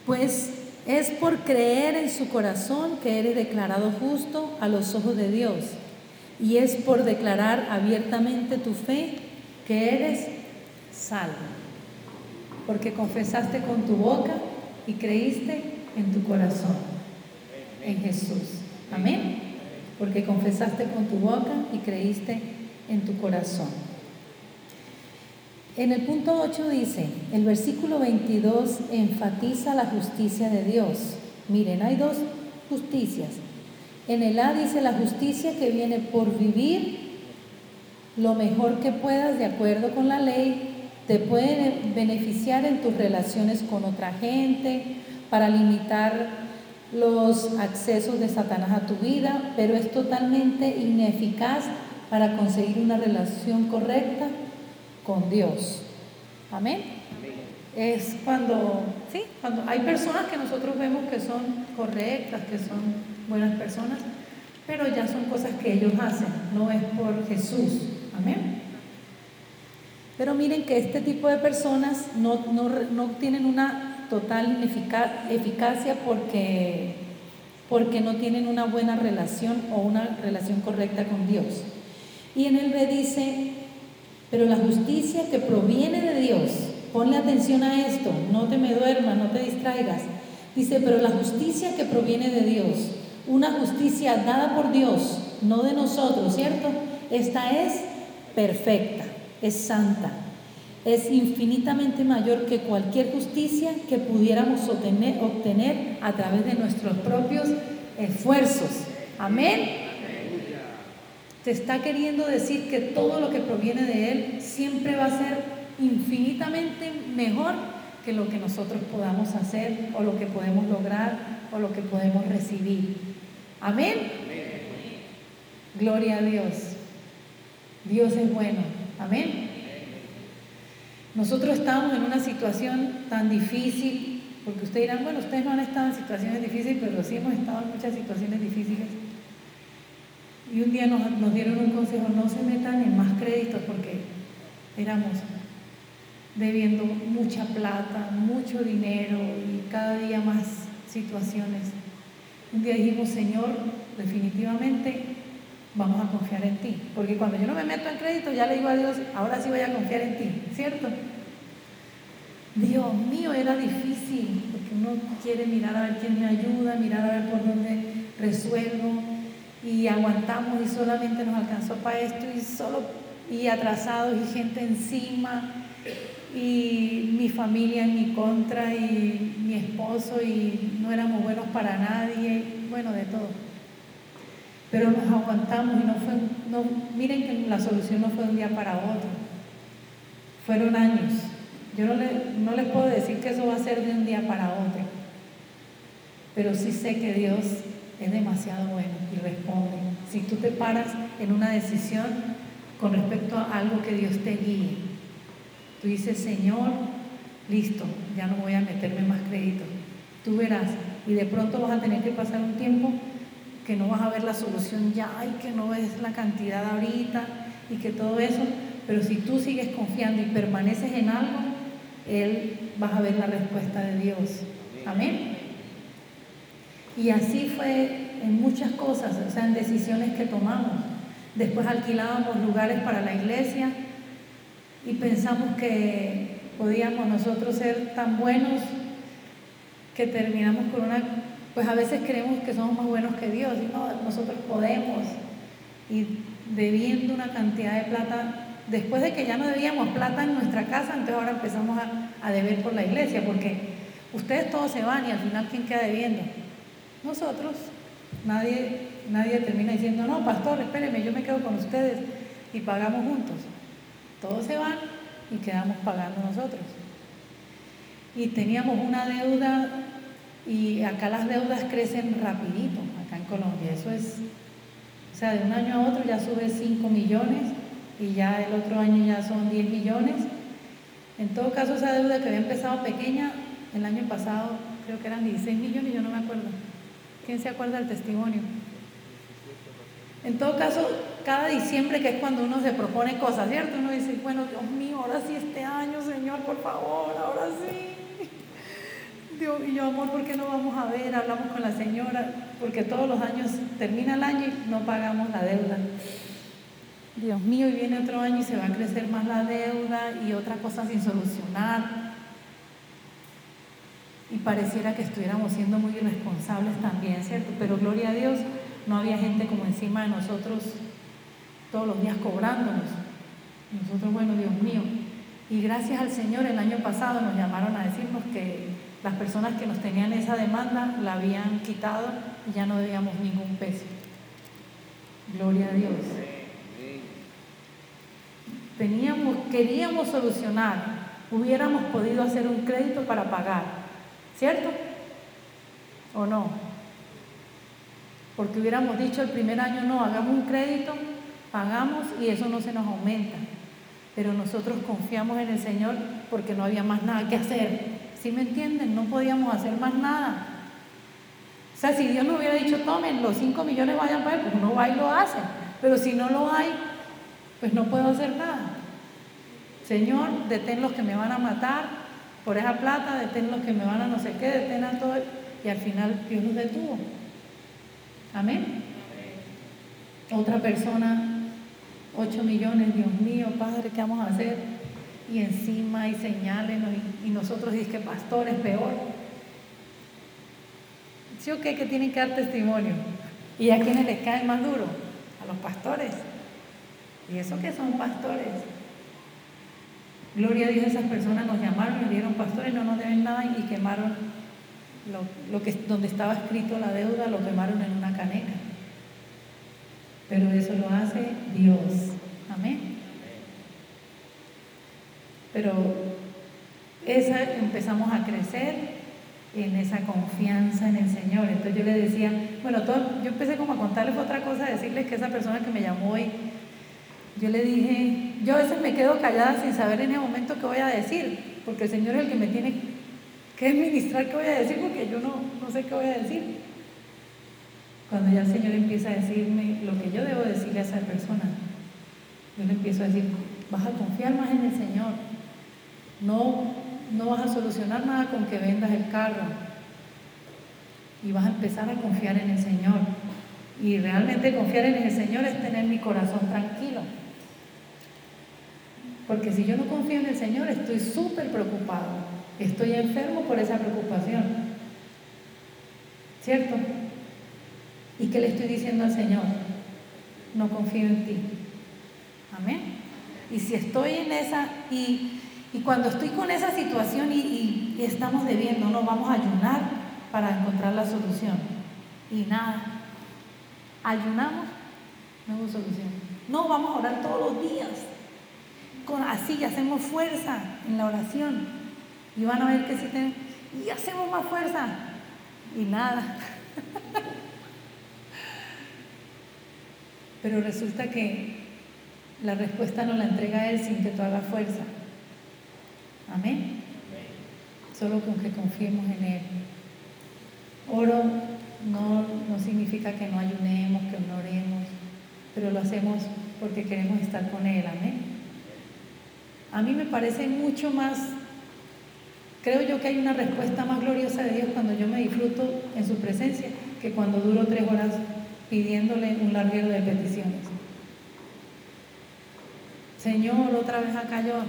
Speaker 1: Pues es por creer en su corazón que eres declarado justo a los ojos de Dios. Y es por declarar abiertamente tu fe que eres salvo. Porque confesaste con tu boca y creíste en tu corazón, en Jesús. Amén. Porque confesaste con tu boca y creíste en tu corazón. En el punto 8 dice, el versículo 22 enfatiza la justicia de Dios. Miren, hay dos justicias. En el A dice la justicia que viene por vivir lo mejor que puedas de acuerdo con la ley, te puede beneficiar en tus relaciones con otra gente, para limitar los accesos de Satanás a tu vida, pero es totalmente ineficaz para conseguir una relación correcta con Dios. Amén. Es cuando, sí, cuando hay personas que nosotros vemos que son correctas, que son buenas personas, pero ya son cosas que ellos hacen, no es por Jesús. Amén. Pero miren que este tipo de personas no, no tienen una total eficacia porque, porque no tienen una buena relación o una relación correcta con Dios. Y en el B dice, pero la justicia que proviene de Dios, ponle atención a esto, no te me duermas, no te distraigas. Dice, pero la justicia que proviene de Dios, una justicia dada por Dios, no de nosotros, ¿cierto? Esta es perfecta, es santa, es infinitamente mayor que cualquier justicia que pudiéramos obtener, obtener a través de nuestros propios esfuerzos. Amén. Te está queriendo decir que todo lo que proviene de Él siempre va a ser infinitamente mejor que lo que nosotros podamos hacer o lo que podemos lograr o lo que podemos recibir. Amén. Gloria a Dios. Dios es bueno. Amén. Nosotros estamos en una situación tan difícil, porque ustedes dirán, bueno, ustedes no han estado en situaciones difíciles, pero sí hemos estado en muchas situaciones difíciles. Y un día nos, dieron un consejo, no se metan en más créditos porque éramos debiendo mucha plata, mucho dinero y cada día más situaciones. Un día dijimos, Señor, definitivamente vamos a confiar en ti. Porque cuando yo no me meto en crédito, ya le digo a Dios, ahora sí voy a confiar en ti, ¿cierto? Dios mío, era difícil, porque uno quiere mirar a ver quién me ayuda, mirar a ver por dónde resuelvo, y aguantamos y solamente nos alcanzó para esto y solo y atrasados y gente encima y mi familia en mi contra y mi esposo y no éramos buenos para nadie, bueno, de todo. Pero nos aguantamos y no fue, no, miren que la solución no fue de un día para otro, fueron años. Yo no, no les puedo decir que eso va a ser de un día para otro, pero sí sé que Dios es demasiado bueno y responde. Si tú te paras en una decisión con respecto a algo que Dios te guíe, tú dices, Señor, listo, ya no voy a meterme más crédito. Tú verás, y de pronto vas a tener que pasar un tiempo que no vas a ver la solución ya, y que no ves la cantidad ahorita y que todo eso, pero si tú sigues confiando y permaneces en algo, Él vas a ver la respuesta de Dios. Amén. Y así fue en muchas cosas, o sea, en decisiones que tomamos. Después alquilábamos lugares para la iglesia y pensamos que podíamos nosotros ser tan buenos que terminamos con una, pues a veces creemos que somos más buenos que Dios y no, nosotros podemos. Y debiendo una cantidad de plata, después de que ya no debíamos plata en nuestra casa, entonces ahora empezamos a, a deber por la iglesia, porque ustedes todos se van y al final ¿quién queda debiendo? Nosotros, nadie, nadie termina diciendo, no, pastor, espéreme, yo me quedo con ustedes y pagamos juntos. Todos se van y quedamos pagando nosotros. Y teníamos una deuda y acá las deudas crecen rapidito, acá en Colombia. Eso es, O sea, de un año a otro ya sube 5 millones y ya el otro año ya son 10 millones. En todo caso, esa deuda que había empezado pequeña, el año pasado creo que eran 16 millones, yo no me acuerdo. ¿Quién se acuerda del testimonio? En todo caso, cada diciembre, que es cuando uno se propone cosas, ¿cierto? Uno dice, bueno, Dios mío, ahora sí este año, Señor, por favor, ahora sí. Dios, y yo, amor, ¿por qué no vamos a ver? Hablamos con la señora, porque todos los años termina el año y no pagamos la deuda. Dios mío, y viene otro año y se va a crecer más la deuda y otra cosa sin solucionar. Y pareciera que estuviéramos siendo muy irresponsables también, ¿cierto? Pero gloria a Dios, no había gente como encima de nosotros todos los días cobrándonos. Nosotros, bueno, Dios mío. Y gracias al Señor, el año pasado nos llamaron a decirnos que las personas que nos tenían esa demanda la habían quitado y ya no debíamos ningún peso. Gloria a Dios. Teníamos, queríamos solucionar, hubiéramos podido hacer un crédito para pagar, ¿cierto? ¿O no? Porque hubiéramos dicho el primer año, no, hagamos un crédito, pagamos y eso no se nos aumenta. Pero nosotros confiamos en el Señor porque no había más nada que hacer. ¿Sí me entienden? No podíamos hacer más nada. O sea, si Dios nos hubiera dicho, tomen, los 5 millones vayan para él, pues uno va y lo hace. Pero si no lo hay, pues no puedo hacer nada. Señor, detén los que me van a matar por esa plata, detén los que me van a no sé qué, detén a todo. Y al final Dios nos detuvo. Amén. Otra persona, 8 millones, Dios mío, Padre, ¿qué vamos a hacer? Y encima hay señales y, nosotros dice que pastores peor. ¿Sí o qué? Que tienen que dar testimonio. ¿Y a quiénes les cae más duro? A los pastores. ¿Y eso que son pastores? Gloria a Dios, esas personas nos llamaron y dieron pastores, no nos deben nada y quemaron lo, que, donde estaba escrito la deuda, lo quemaron en una caneca. Pero eso lo hace Dios. Amén. Pero esa empezamos a crecer en esa confianza en el Señor. Entonces yo le decía, bueno, todo, yo empecé como a contarles otra cosa, decirles que esa persona que me llamó hoy, yo le dije, yo a veces me quedo callada sin saber en el momento qué voy a decir, porque el Señor es el que me tiene que ministrar qué voy a decir, porque yo no, no sé qué voy a decir. Cuando ya el Señor empieza a decirme lo que yo debo decirle a esa persona, yo le empiezo a decir, vas a confiar más en el Señor. No, no vas a solucionar nada con que vendas el carro. Y vas a empezar a confiar en el Señor. Y realmente confiar en el Señor es tener mi corazón tranquilo. Porque si yo no confío en el Señor, estoy súper preocupado. Estoy enfermo por esa preocupación. ¿Cierto? ¿Y qué le estoy diciendo al Señor? No confío en ti. Amén. Y si estoy en esa, y, cuando estoy con esa situación y, y estamos debiendo, no vamos a ayunar para encontrar la solución. Y nada, ayunamos, no hubo solución. No, vamos a orar todos los días. Así hacemos fuerza en la oración. Y van a ver que si tenemos, y hacemos más fuerza. Y nada. Pero resulta que la respuesta no la entrega Él sin que tú hagas fuerza. Amén. Solo con que confiemos en Él. Oro no, no significa que no ayunemos, que no oremos, pero lo hacemos porque queremos estar con Él. Amén. A mí me parece mucho más, creo yo que hay una respuesta más gloriosa de Dios cuando yo me disfruto en su presencia que cuando duro tres horas pidiéndole un larguero de peticiones. Señor, otra vez acá yo,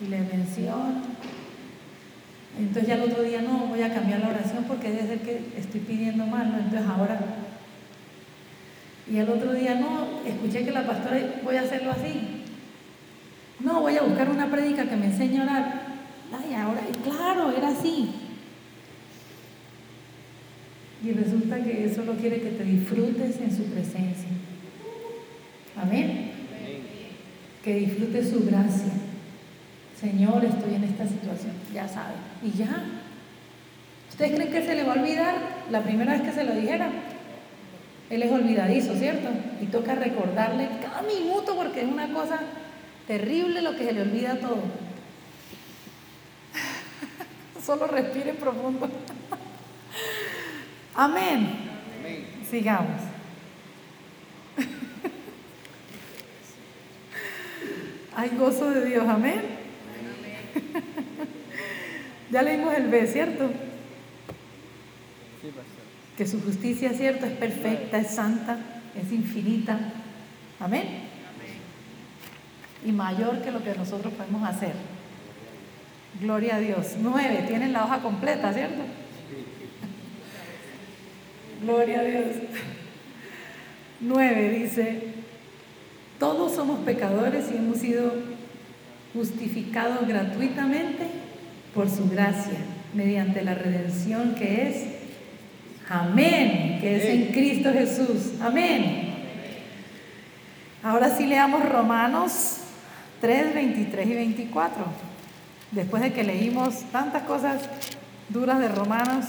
Speaker 1: y le menciono. Entonces ya el otro día no, voy a cambiar la oración porque debe ser que estoy pidiendo mal, ¿no? Entonces ahora. Y el otro día no, escuché que la pastora, voy a hacerlo así. No, voy a buscar una prédica que me enseñe a orar. Ay, ahora, claro, era así. Y resulta que eso solo quiere que te disfrutes en su presencia. Amén. Que disfrutes su gracia. Señor, estoy en esta situación. Ya sabe. Y ya. ¿Ustedes creen que se le va a olvidar la primera vez que se lo dijera? Él es olvidadizo, ¿cierto? Y toca recordarle cada minuto porque es una cosa terrible lo que se le olvida todo. Solo respiren profundo. Amén. Sigamos. Hay gozo de Dios, amén. ya leímos el B, ¿cierto? que su justicia, ¿cierto? Es perfecta, es santa, es infinita. Amén. Y mayor que lo que nosotros podemos hacer. Gloria a Dios. Nueve, tienen la hoja completa, ¿cierto? Gloria a Dios. Nueve dice, todos somos pecadores y hemos sido justificados gratuitamente por su gracia, mediante la redención que es Amén, que es en Cristo Jesús. Amén. Ahora sí leamos Romanos 3, 23 y 24. Después de que leímos tantas cosas duras de Romanos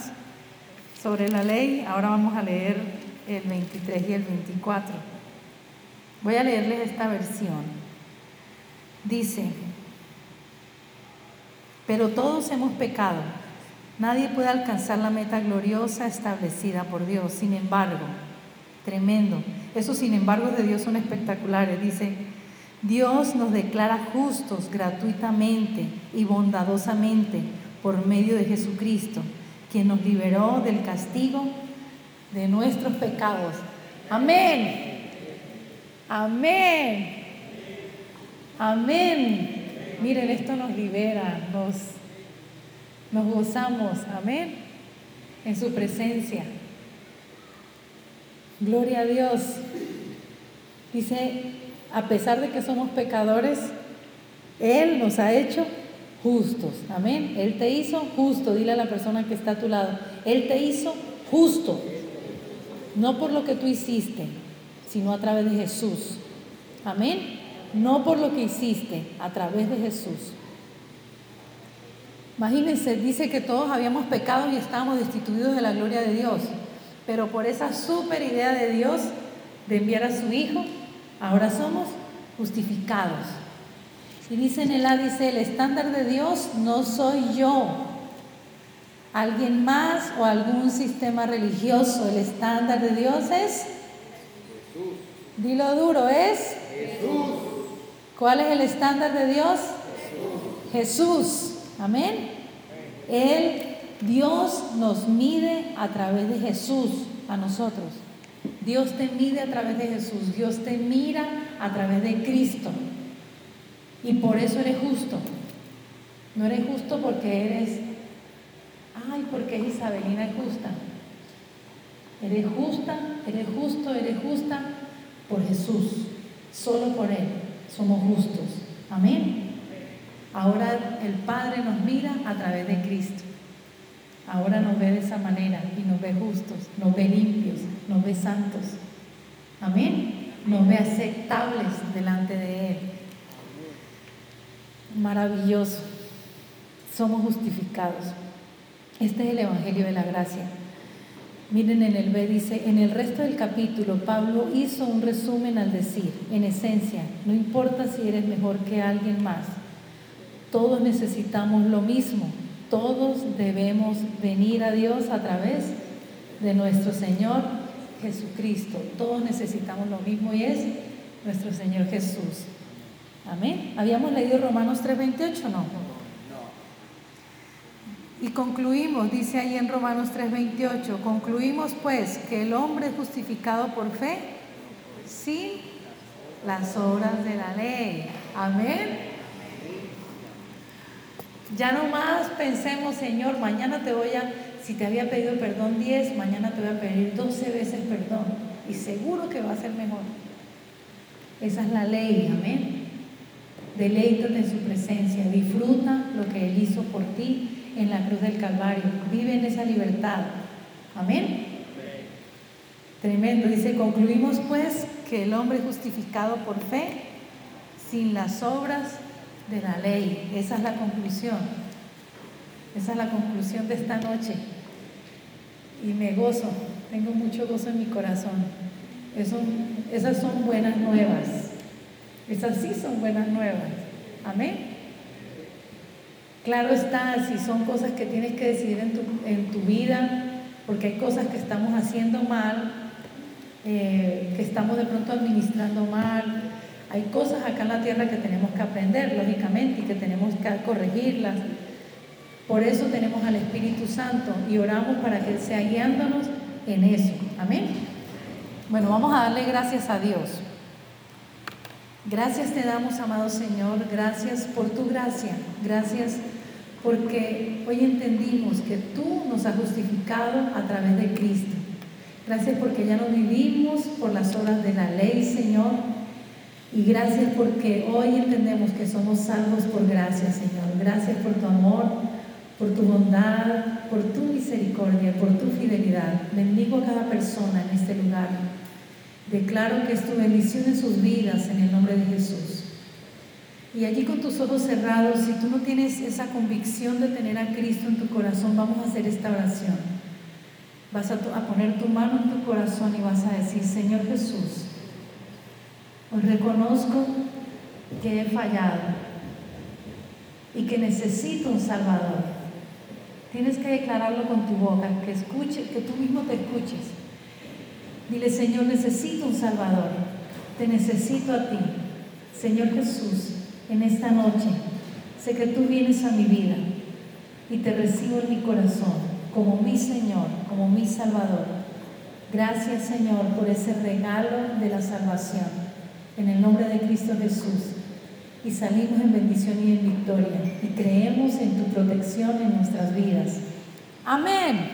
Speaker 1: sobre la ley, ahora vamos a leer el 23 y el 24. Voy a leerles esta versión. Dice, pero todos hemos pecado Nadie puede alcanzar la meta gloriosa establecida por Dios. Sin embargo, tremendo. Esos sin embargo de Dios son espectaculares. Dice, Dios nos declara justos gratuitamente y bondadosamente por medio de Jesucristo, quien nos liberó del castigo de nuestros pecados. Amén. Amén. Amén. Miren, esto nos libera, nos nos gozamos, amén, en su presencia. Gloria a Dios. Dice, a pesar de que somos pecadores, Él nos ha hecho justos. Amén. Él te hizo justo. Dile a la persona que está a tu lado. Él te hizo justo. No por lo que tú hiciste, sino a través de Jesús. Amén. No por lo que hiciste, a través de Jesús. Imagínense, dice que todos habíamos pecado y estábamos destituidos de la gloria de Dios, pero por esa super idea de Dios de enviar a su Hijo, ahora somos justificados. Y dice en el A, dice, el estándar de Dios no soy yo, alguien más o algún sistema religioso, el estándar de Dios es Jesús. Dilo duro, es Jesús. ¿Cuál es el estándar de Dios? Jesús. Jesús. Amén. Él, Dios nos mide a través de Jesús a nosotros. Dios te mide a través de Jesús. Dios te mira a través de Cristo. Y por eso eres justo. No eres justo porque eres, ay, porque Isabelina es justa. Eres justa, eres justo, eres justa por Jesús. Solo por Él somos justos. Amén. Ahora el Padre nos mira a través de Cristo. Ahora nos ve de esa manera y nos ve justos, nos ve limpios, nos ve santos. Amén. Nos ve aceptables delante de Él. Maravilloso. Somos justificados. Este es el Evangelio de la Gracia. Miren en el B dice, en el resto del capítulo Pablo hizo un resumen al decir, en esencia, no importa si eres mejor que alguien más, todos necesitamos lo mismo. Todos debemos venir a Dios a través de nuestro Señor Jesucristo. Todos necesitamos lo mismo y es nuestro Señor Jesús. Amén. ¿Habíamos leído Romanos 3:28? No. Y concluimos, dice ahí en Romanos 3:28, concluimos pues que el hombre es justificado por fe sin las obras de la ley. Amén. Ya no más pensemos, Señor, mañana te voy a, si te había pedido perdón 10, mañana te voy a pedir 12 veces perdón. Y seguro que va a ser mejor. Esa es la ley, amén. Deleítate en su presencia, disfruta lo que Él hizo por ti en la cruz del Calvario. Vive en esa libertad. Amén. Tremendo. Dice, concluimos pues que el hombre es justificado por fe sin las obras de la ley. Esa es la conclusión. Esa es la conclusión de esta noche. y me gozo, tengo mucho gozo en mi corazón. Esas son buenas nuevas. Esas sí son buenas nuevas. Amén. Claro está, si son cosas que tienes que decidir en tu, en tu vida, porque hay cosas que estamos haciendo mal, eh, que estamos de pronto administrando mal, hay cosas acá en la tierra que tenemos que aprender, lógicamente, y que tenemos que corregirlas. Por eso tenemos al Espíritu Santo y oramos para que Él sea guiándonos en eso. Amén. Bueno, vamos a darle gracias a Dios. Gracias te damos, amado Señor, gracias por tu gracia, gracias porque hoy entendimos que tú nos has justificado a través de Cristo. Gracias porque ya no vivimos por las obras de la ley, Señor. Y gracias porque hoy entendemos que somos salvos por gracia, Señor. Gracias por tu amor, por tu bondad, por tu misericordia, por tu fidelidad. Bendigo a cada persona en este lugar. Declaro que es tu bendición en sus vidas en el nombre de Jesús. Y allí con tus ojos cerrados, si tú no tienes esa convicción de tener a Cristo en tu corazón, vamos a hacer esta oración. Vas a, poner tu mano en tu corazón y vas a decir, Señor Jesús, hoy reconozco que he fallado y que necesito un Salvador. Tienes que declararlo con tu boca, que escuche, que tú mismo te escuches. Dile, Señor, necesito un Salvador. Te necesito a ti. Señor Jesús, en esta noche sé que tú vienes a mi vida y te recibo en mi corazón como mi Señor, como mi Salvador. Gracias Señor por ese regalo de la salvación. En el nombre de Cristo Jesús. Y salimos en bendición y en victoria. Y creemos en tu protección en nuestras vidas. Amén.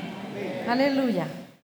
Speaker 1: Aleluya.